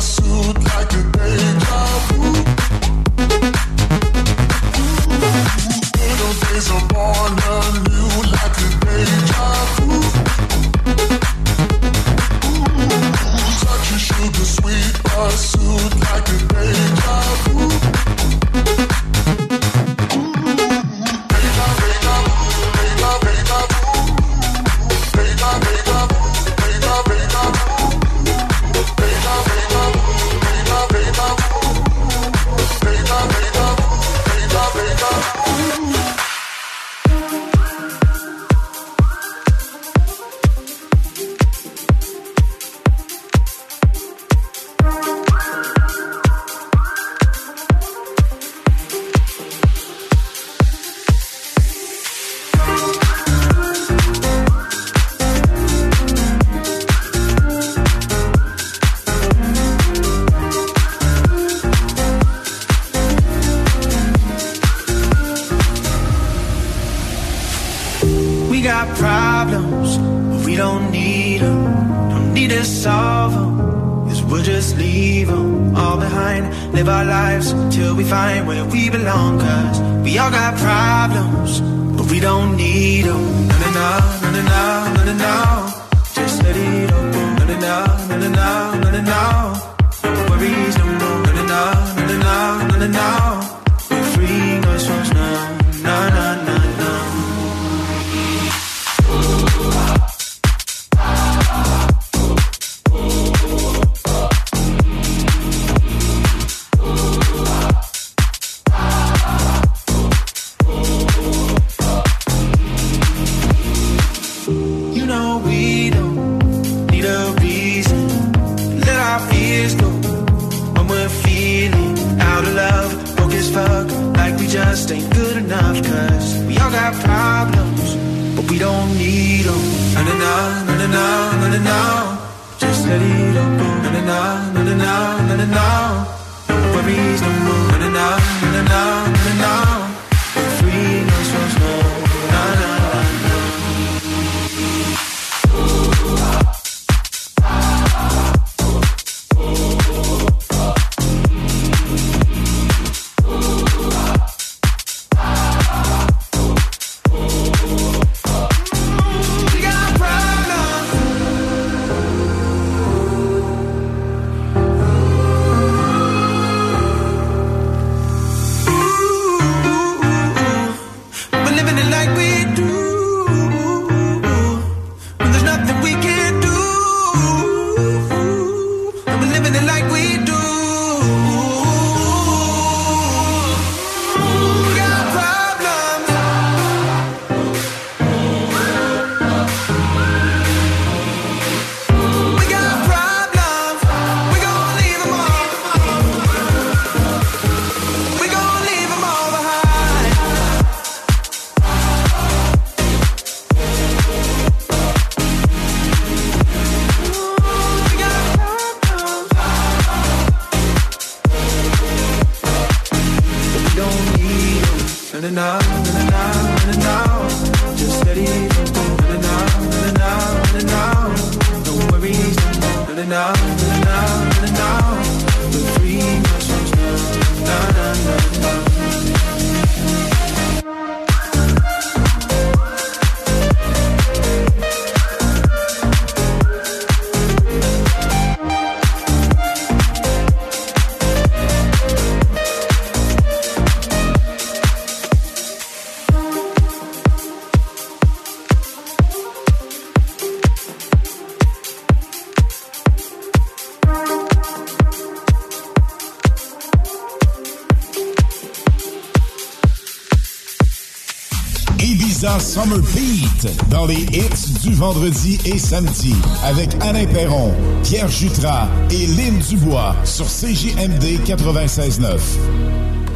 suit Summer Beat dans les hits du vendredi et samedi avec Alain Perron, Pierre Jutras et Lynn Dubois sur CJMD 96.9.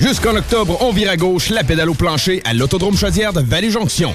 Jusqu'en octobre, on vire à gauche la pédale au plancher à l'Autodrome Chaudière de Vallée-Jonction.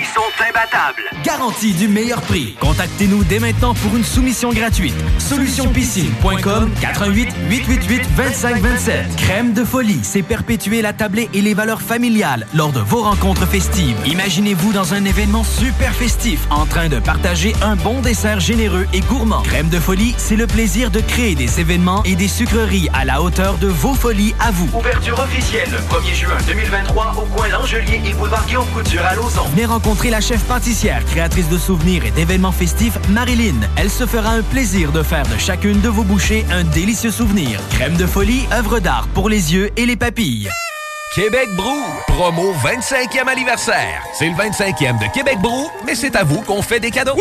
prix sont imbattables. Garantie du meilleur prix. Contactez-nous dès maintenant pour une soumission gratuite. Solutionpiscine.com 88 888 2527. Crème de folie, c'est perpétuer la tablée et les valeurs familiales lors de vos rencontres festives. Imaginez-vous dans un événement super festif en train de partager un bon dessert généreux et gourmand. Crème de folie, c'est le plaisir de créer des événements et des sucreries à la hauteur de vos folies à vous. Ouverture officielle le 1er juin 2023 au coin L'Angelier et boulevard Guillaume Couture à Lauson. Venez rencontrer la chef pâtissière, créatrice de souvenirs et d'événements festifs, Marilyn. Elle se fera un plaisir de faire de chacune de vos bouchées un délicieux souvenir. Crème de folie, œuvre d'art pour les yeux et les papilles. Québec Brou, promo 25e anniversaire. C'est le 25e de Québec Brou, mais c'est à vous qu'on fait des cadeaux.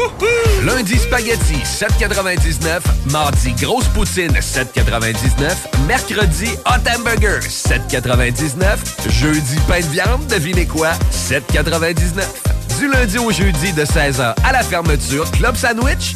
Lundi spaghetti 7,99, mardi grosse poutine 7,99, mercredi hot hamburger 7,99, jeudi pain de viande, devinez quoi 7,99. Du lundi au jeudi de 16h à la fermeture, club sandwich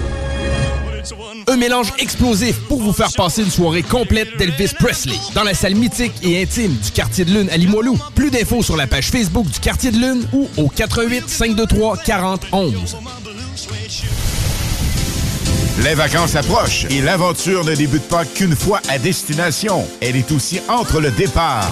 Un mélange explosif pour vous faire passer une soirée complète d'Elvis Presley dans la salle mythique et intime du Quartier de Lune à Limoilou. Plus d'infos sur la page Facebook du Quartier de Lune ou au 88 523 40 11. Les vacances approchent et l'aventure ne débute pas qu'une fois à destination. Elle est aussi entre le départ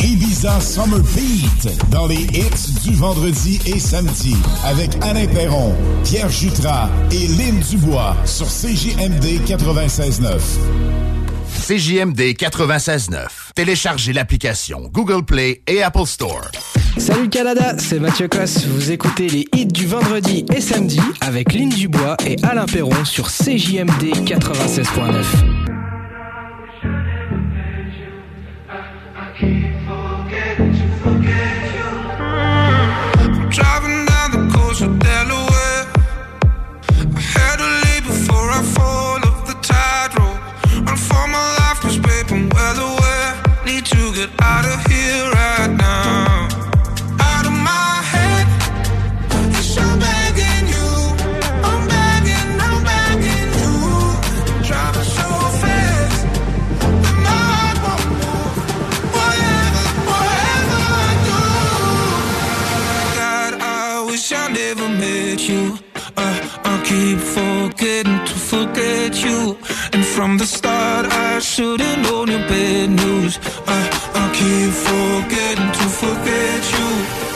Ibiza Summer Beat dans les hits du vendredi et samedi avec Alain Perron, Pierre Jutras et Lynn Dubois sur CJMD 96.9. CJMD 96.9. Téléchargez l'application Google Play et Apple Store. Salut Canada, c'est Mathieu Cosse. Vous écoutez les hits du vendredi et samedi avec Lynn Dubois et Alain Perron sur CJMD 96.9. get out of here right now. Out of my head. I'm begging you. I'm begging, I'm begging you. Driving so fast. my heart won't move. Whatever, whatever I do. God, I wish I never met you. Uh, I keep forgetting to forget you. From the start, I should've known your bad news. Uh, I keep forgetting to forget you.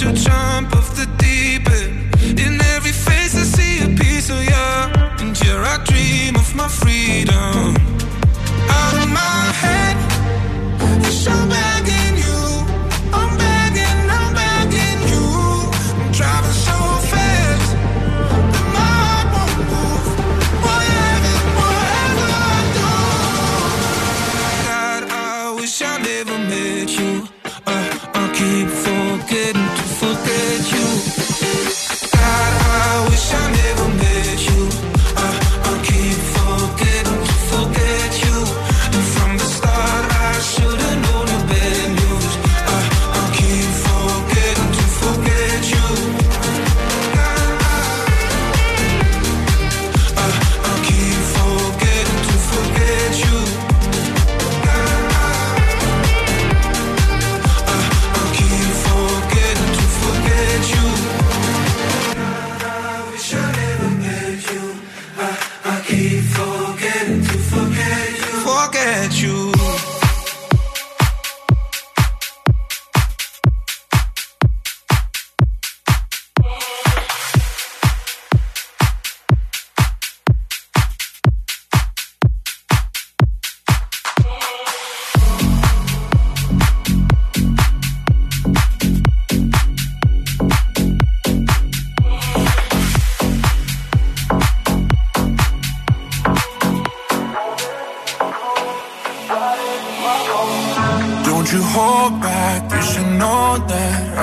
To jump off the deep end. In every face I see a piece of you. And here I dream of my freedom. Out of my head, yes, I'm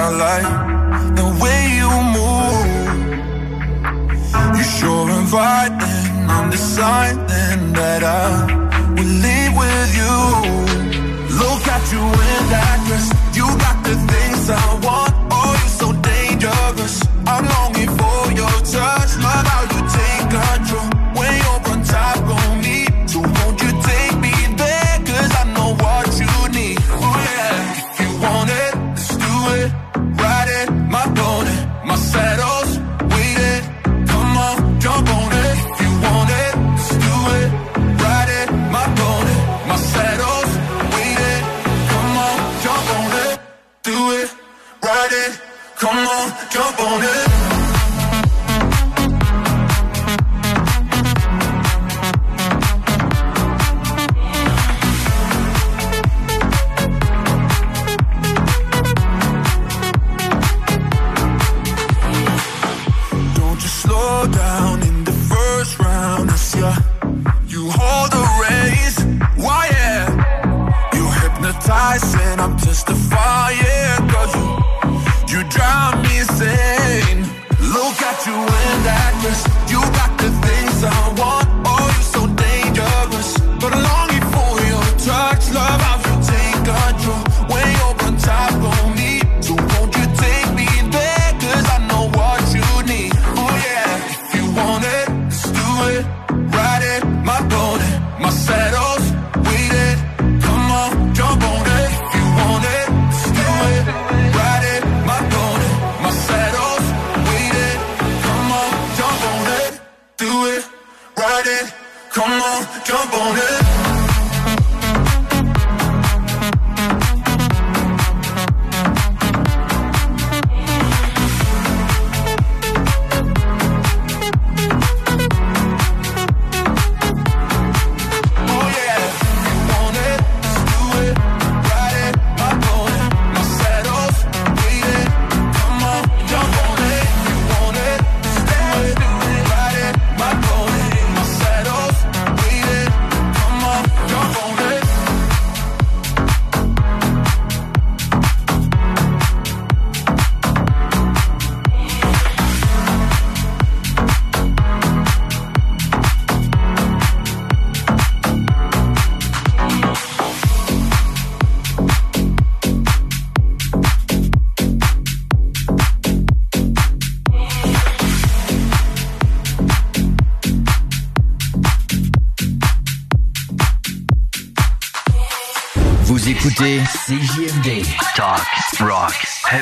Like the way you move. You're sure inviting, I'm deciding that I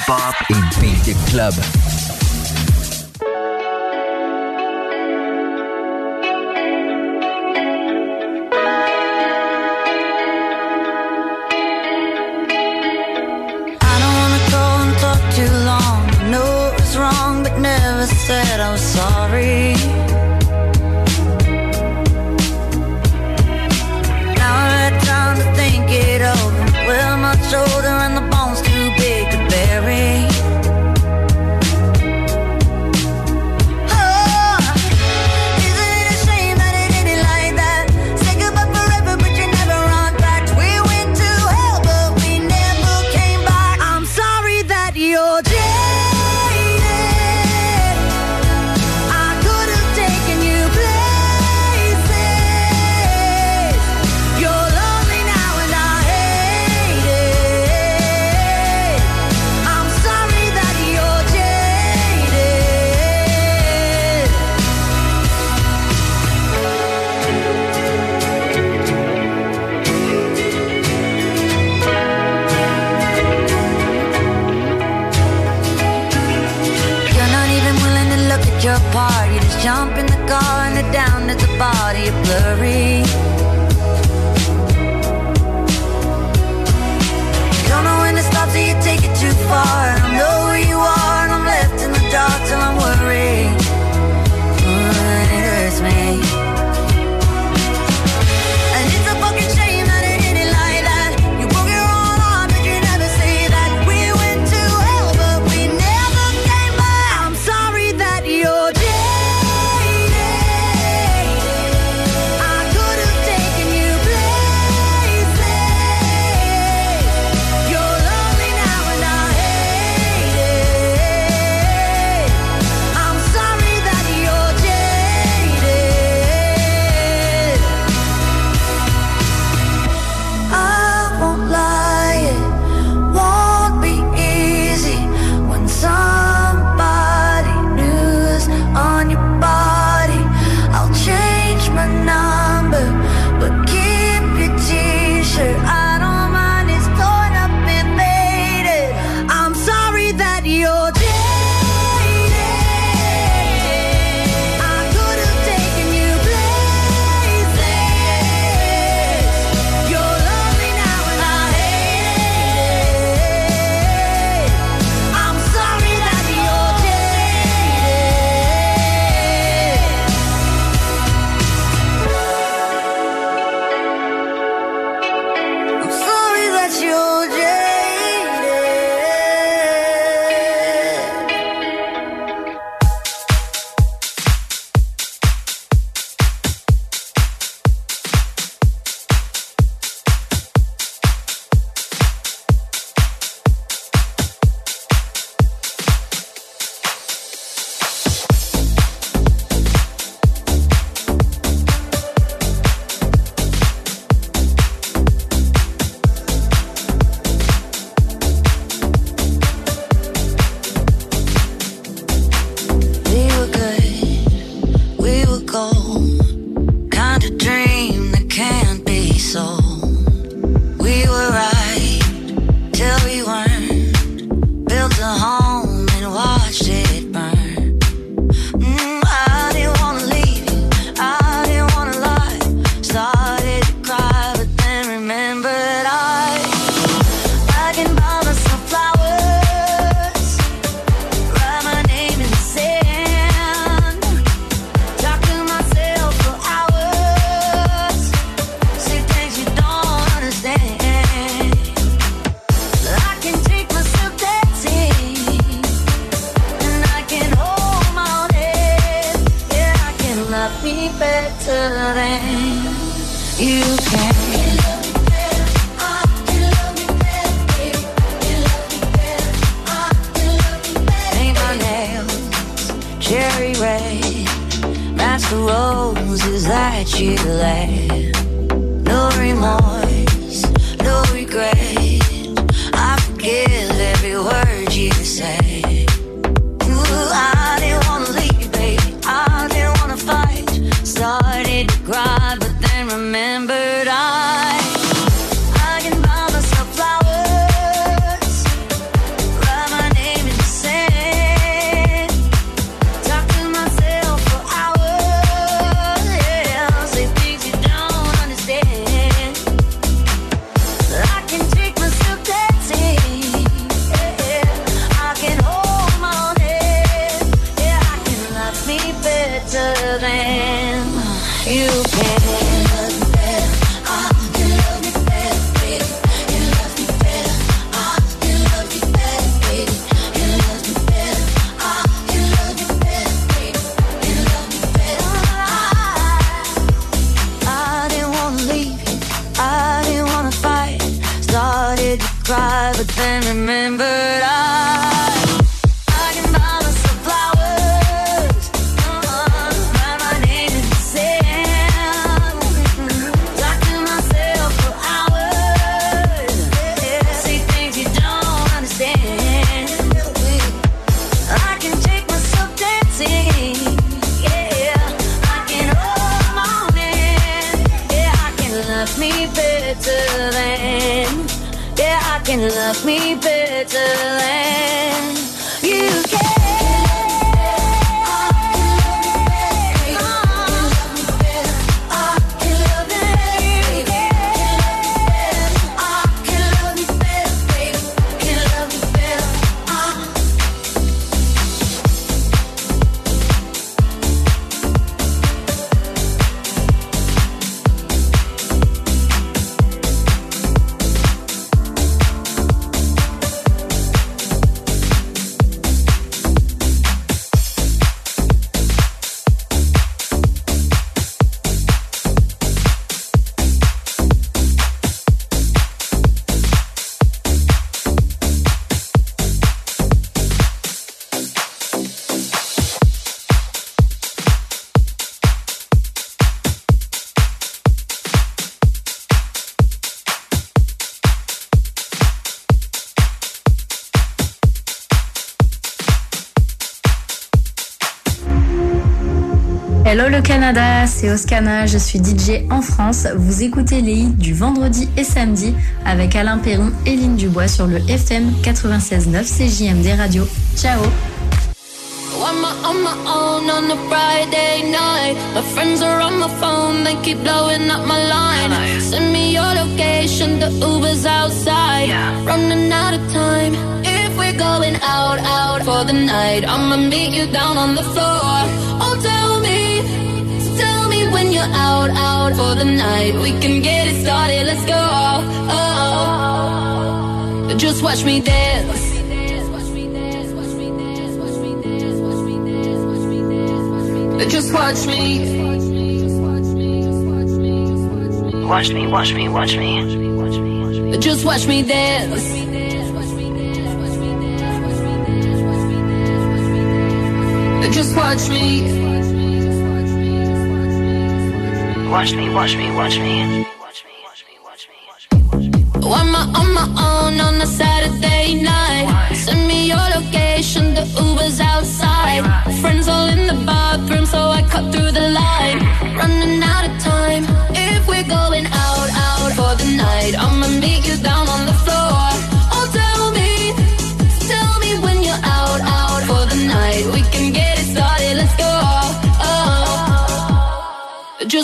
hip-hop et beat club. C'est Oscana, je suis DJ en France. Vous écoutez les hits du vendredi et samedi avec Alain Perron et Lynn Dubois sur le FM 96.9 CJMD Radio. Ciao I'm on my own on a Friday night. My friends are on my phone, they keep blowing up my line. Send me your location, the Uber's outside. Running out of time. If we're going out, out for the night, I'ma meet you down on the floor. Out, out for the night. We can get it started, let's go. Oh, just watch me dance. Just watch me. Watch me, watch me, watch me. Just watch me dance. Just watch me. Watch me, watch me, watch me.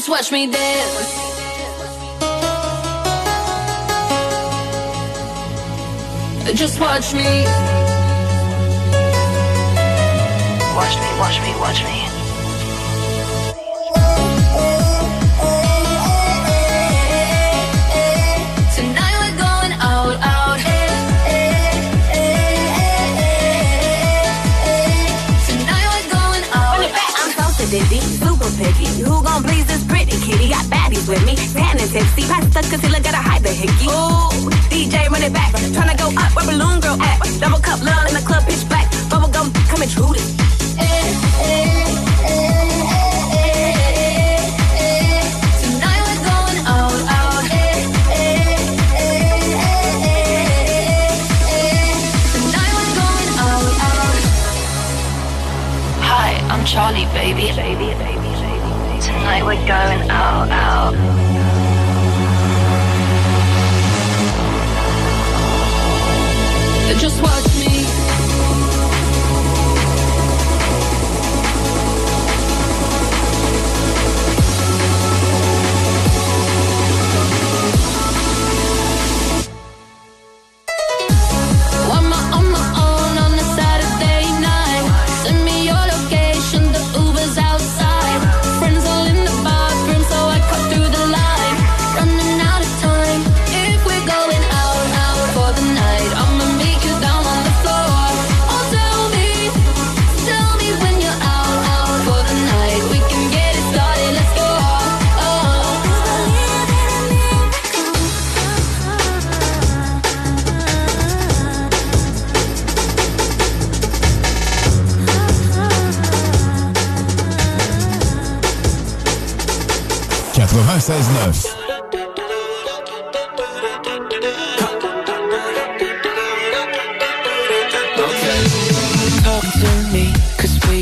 Just watch me dance. Just watch me. Watch me, watch me, watch me. Tipsy. Pasta concealer, gotta hide the hickey. Ooh, DJ run it back. Tryna go up where balloon girl at. Double cup love in the club, pitch black. Bubble gum coming true. Out. Hi, I'm Charlie, baby. baby, baby, baby. Tonight we're going out, out. Just watch 96.9.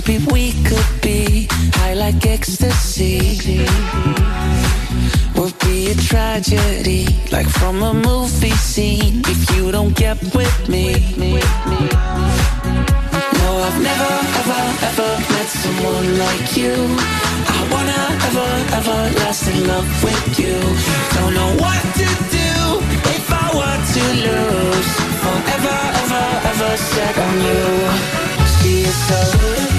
Baby, we could be high like ecstasy. We'll be a tragedy, like from a movie scene. If you don't get with me, no, I've never, ever, ever met someone like you. Ever, ever last in love with you. Don't know what to do if I were to lose. Forever, ever, ever set on you. She is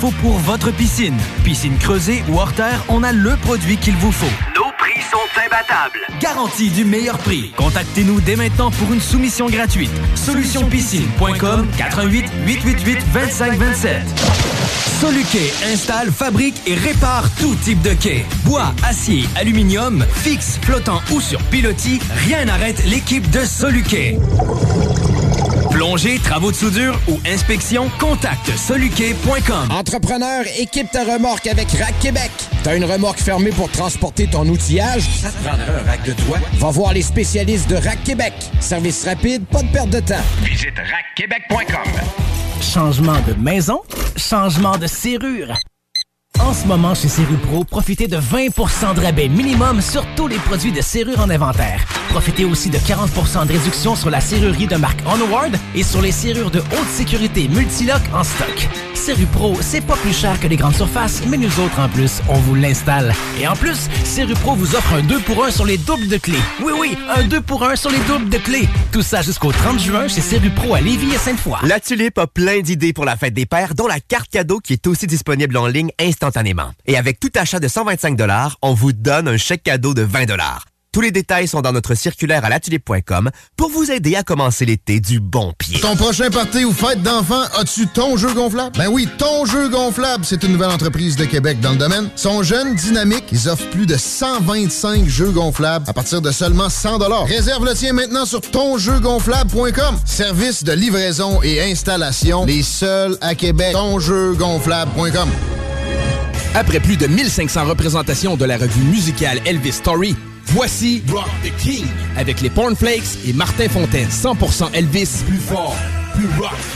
chauffe-eau pour votre piscine. Piscine creusée ou hors terre, on a le produit qu'il vous faut. Nos prix sont imbattables. Garantie du meilleur prix. Contactez-nous dès maintenant pour une soumission gratuite. Solutionpiscine.com 88 888 2527. Soluquet installe, fabrique et répare tout type de quai. Bois, acier, aluminium, fixe, flottant ou sur pilotis, rien n'arrête l'équipe de Soluquet. Plongée, travaux de soudure ou inspection, contacte soluquet.com. Entrepreneur, équipe ta remorque avec Rack Québec. T'as une remorque fermée pour transporter ton outillage? Ça te prendra un rack de toi? Va voir les spécialistes de Rack Québec. Service rapide, pas de perte de temps. Visite rackquebec.com. Changement de maison, changement de serrure. En ce moment, chez Serrupro, profitez de 20 de rabais minimum sur tous les produits de serrure en inventaire. Profitez aussi de 40% de réduction sur la serrurerie de marque Onward et sur les serrures de haute sécurité Multilock en stock. Serrupro, c'est pas plus cher que les grandes surfaces, mais nous autres, en plus, on vous l'installe. Et en plus, Serrupro vous offre un 2 pour 1 sur les doubles de clés. Oui, oui, un 2 pour 1 sur les doubles de clés. Tout ça jusqu'au 30 juin chez Serrupro à Lévis et Sainte-Foy. La Tulipe a plein d'idées pour la fête des pères, dont la carte cadeau qui est aussi disponible en ligne instantanément. Et avec tout achat de 125 on vous donne un chèque cadeau de 20 Tous les détails sont dans notre circulaire à latulipe.com pour vous aider à commencer l'été du bon pied. Ton prochain party ou fête d'enfant, as-tu ton jeu gonflable? Ben oui, ton jeu gonflable, c'est une nouvelle entreprise de Québec dans le domaine. Sont jeunes, dynamiques, ils offrent plus de 125 jeux gonflables à partir de seulement 100 Réserve le tien maintenant sur tonjeugonflable.com. Service de livraison et installation, les seuls à Québec. Tonjeugonflable.com. Après plus de 1500 représentations de la revue musicale Elvis Story, voici Rock the King avec les Pornflakes et Martin Fontaine. 100% Elvis, plus fort,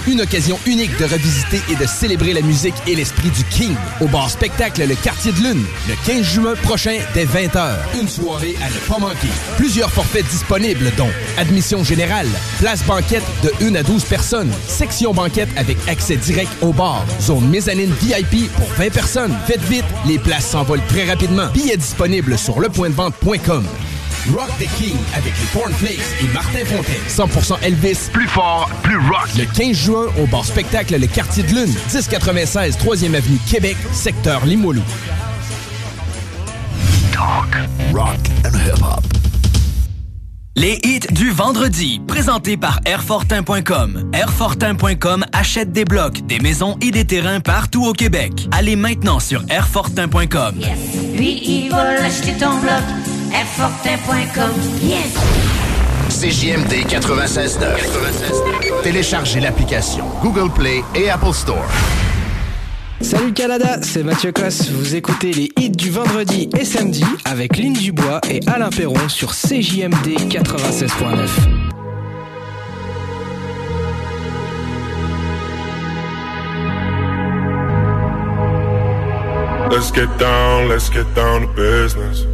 Une occasion unique de revisiter et de célébrer la musique et l'esprit du King au bar spectacle Le Quartier de Lune, le 15 juin prochain dès 20h. Une soirée à ne pas manquer. Plusieurs forfaits disponibles dont admission générale, place banquette de 1 à 12 personnes, section banquette avec accès direct au bar, zone mezzanine VIP pour 20 personnes. Faites vite, les places s'envolent très rapidement. Billets disponibles sur lepointdevente.com. Rock the King avec les Cornflakes et Martin Fontaine. 100% Elvis, plus fort, plus rock. Le 15 juin au bar spectacle Le Quartier de Lune, 1096 3e avenue Québec, secteur Limoilou. Talk, rock and hip-hop. Les hits du vendredi, présentés par Airfortin.com. Airfortin.com achète des blocs, des maisons et des terrains partout au Québec. Allez maintenant sur Airfortin.com. Lui, il va l'acheter ton bloc. Airfortin.com. Yes! CJMD 96.9. Téléchargez l'application Google Play et Apple Store. Salut Canada, c'est Mathieu Cosse. Vous écoutez les hits du vendredi et samedi avec Lynn Dubois et Alain Perron sur CJMD 96.9. Let's get down, let's get down to business.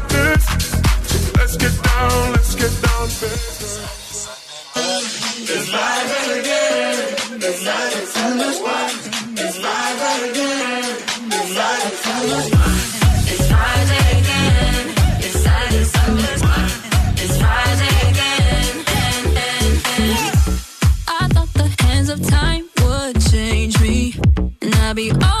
Let's get down, let's get down to. It's live again. It's live from the spot. It's live again. It's live from the spot. It's Friday again. I thought the hands of time would change me, and I'd be all.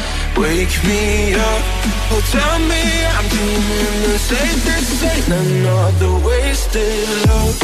Wake me up, oh tell me I'm dreaming This ain't, this ain't another wasted love.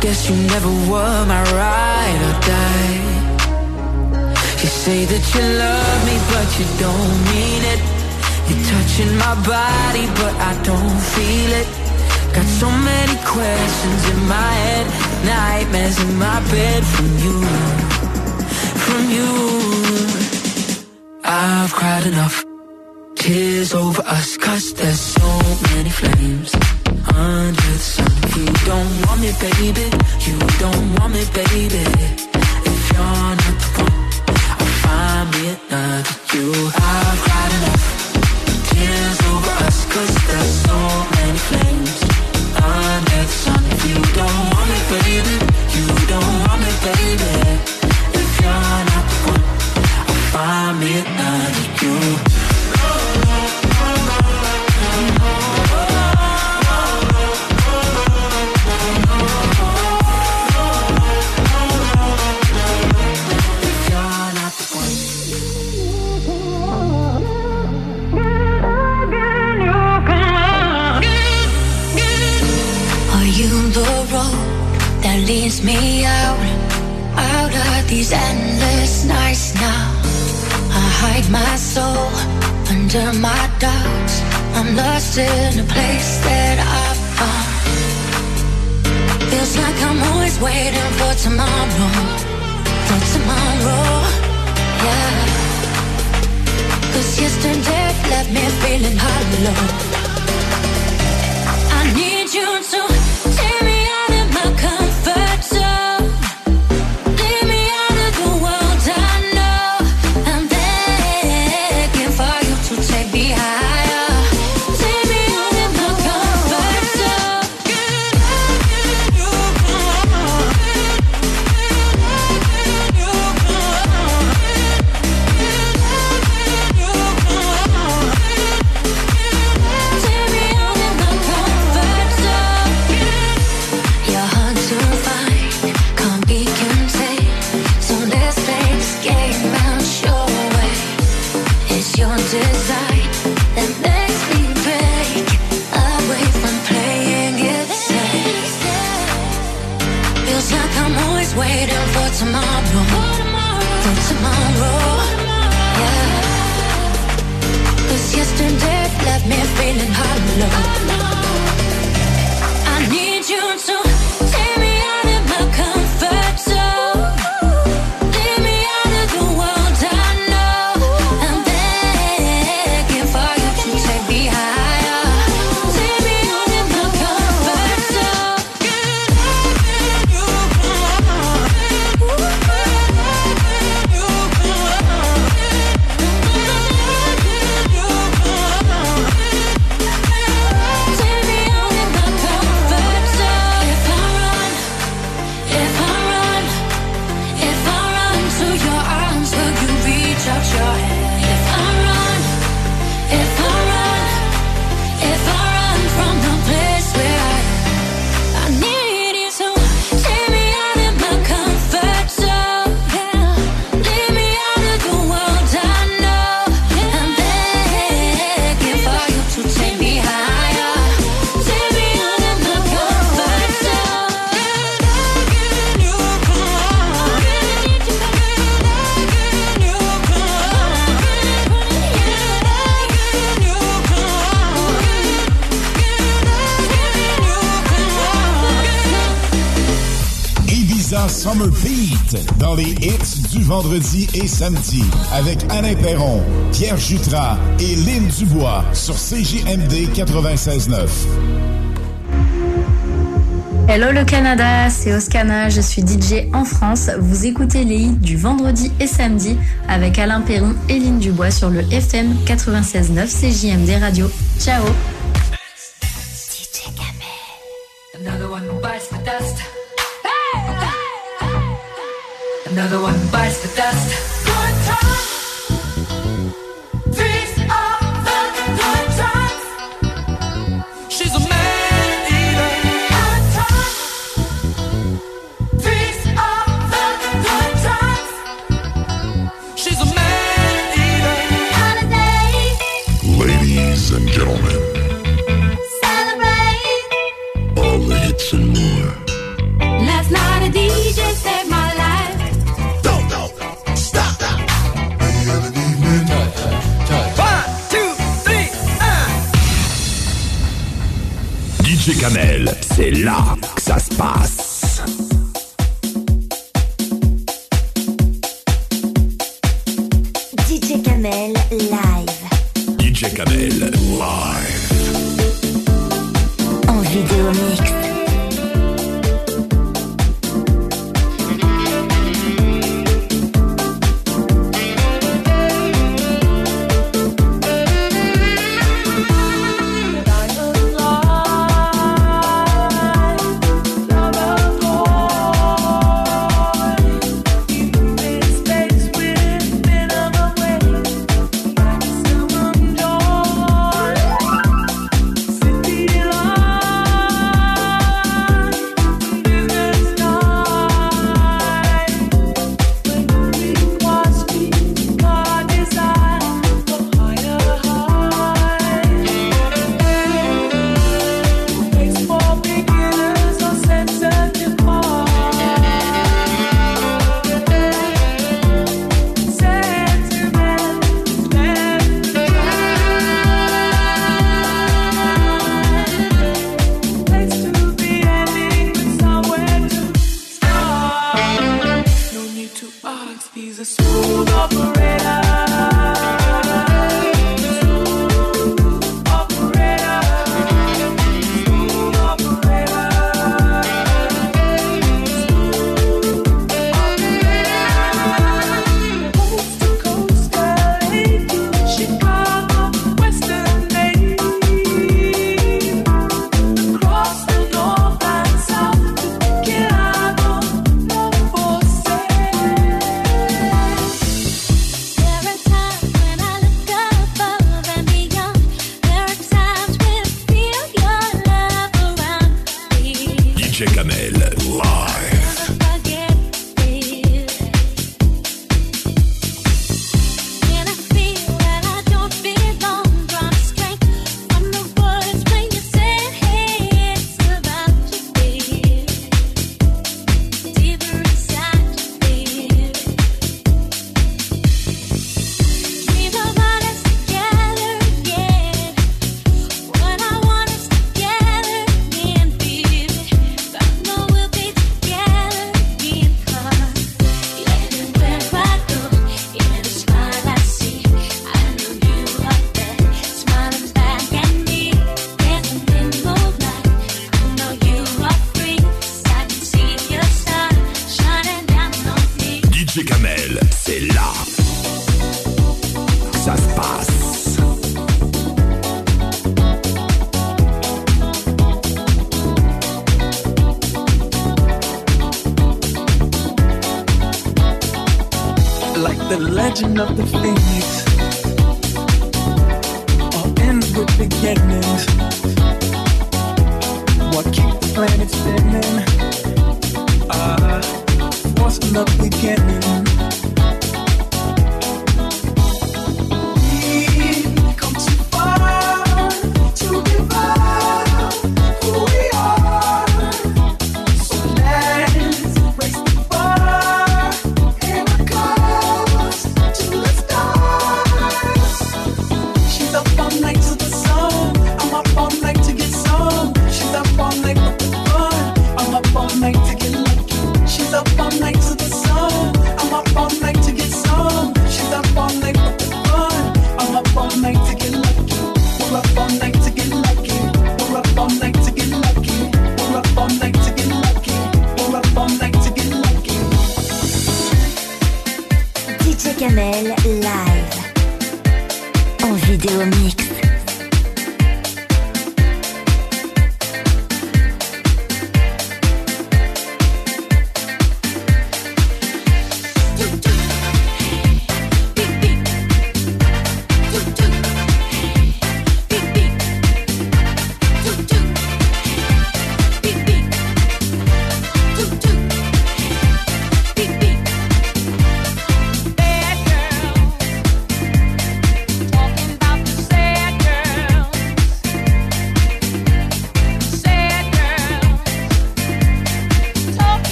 guess you never were my ride or die. You say that you love me but you don't mean it. You're touching my body but I don't feel it. Got so many questions in my head Nightmares in my bed from you. From you. I've cried enough. Tears over us cause there's so many flames under the sun. You don't want me, baby. You don't want me, baby. If you're not the one, I'll find me another you. I've under my dogs. I'm lost in a place that I found. Feels like I'm always waiting for tomorrow. For tomorrow, yeah. Cause yesterday left me feeling hollow. vendredis et samedis avec Alain Perron, Pierre Jutras et Lynn Dubois sur CJMD 96.9. Hello le Canada, c'est Oscana, je suis DJ en France. Vous écoutez les hits du vendredi et samedi avec Alain Perron et Lynn Dubois sur le FM 96.9 CJMD Radio. Ciao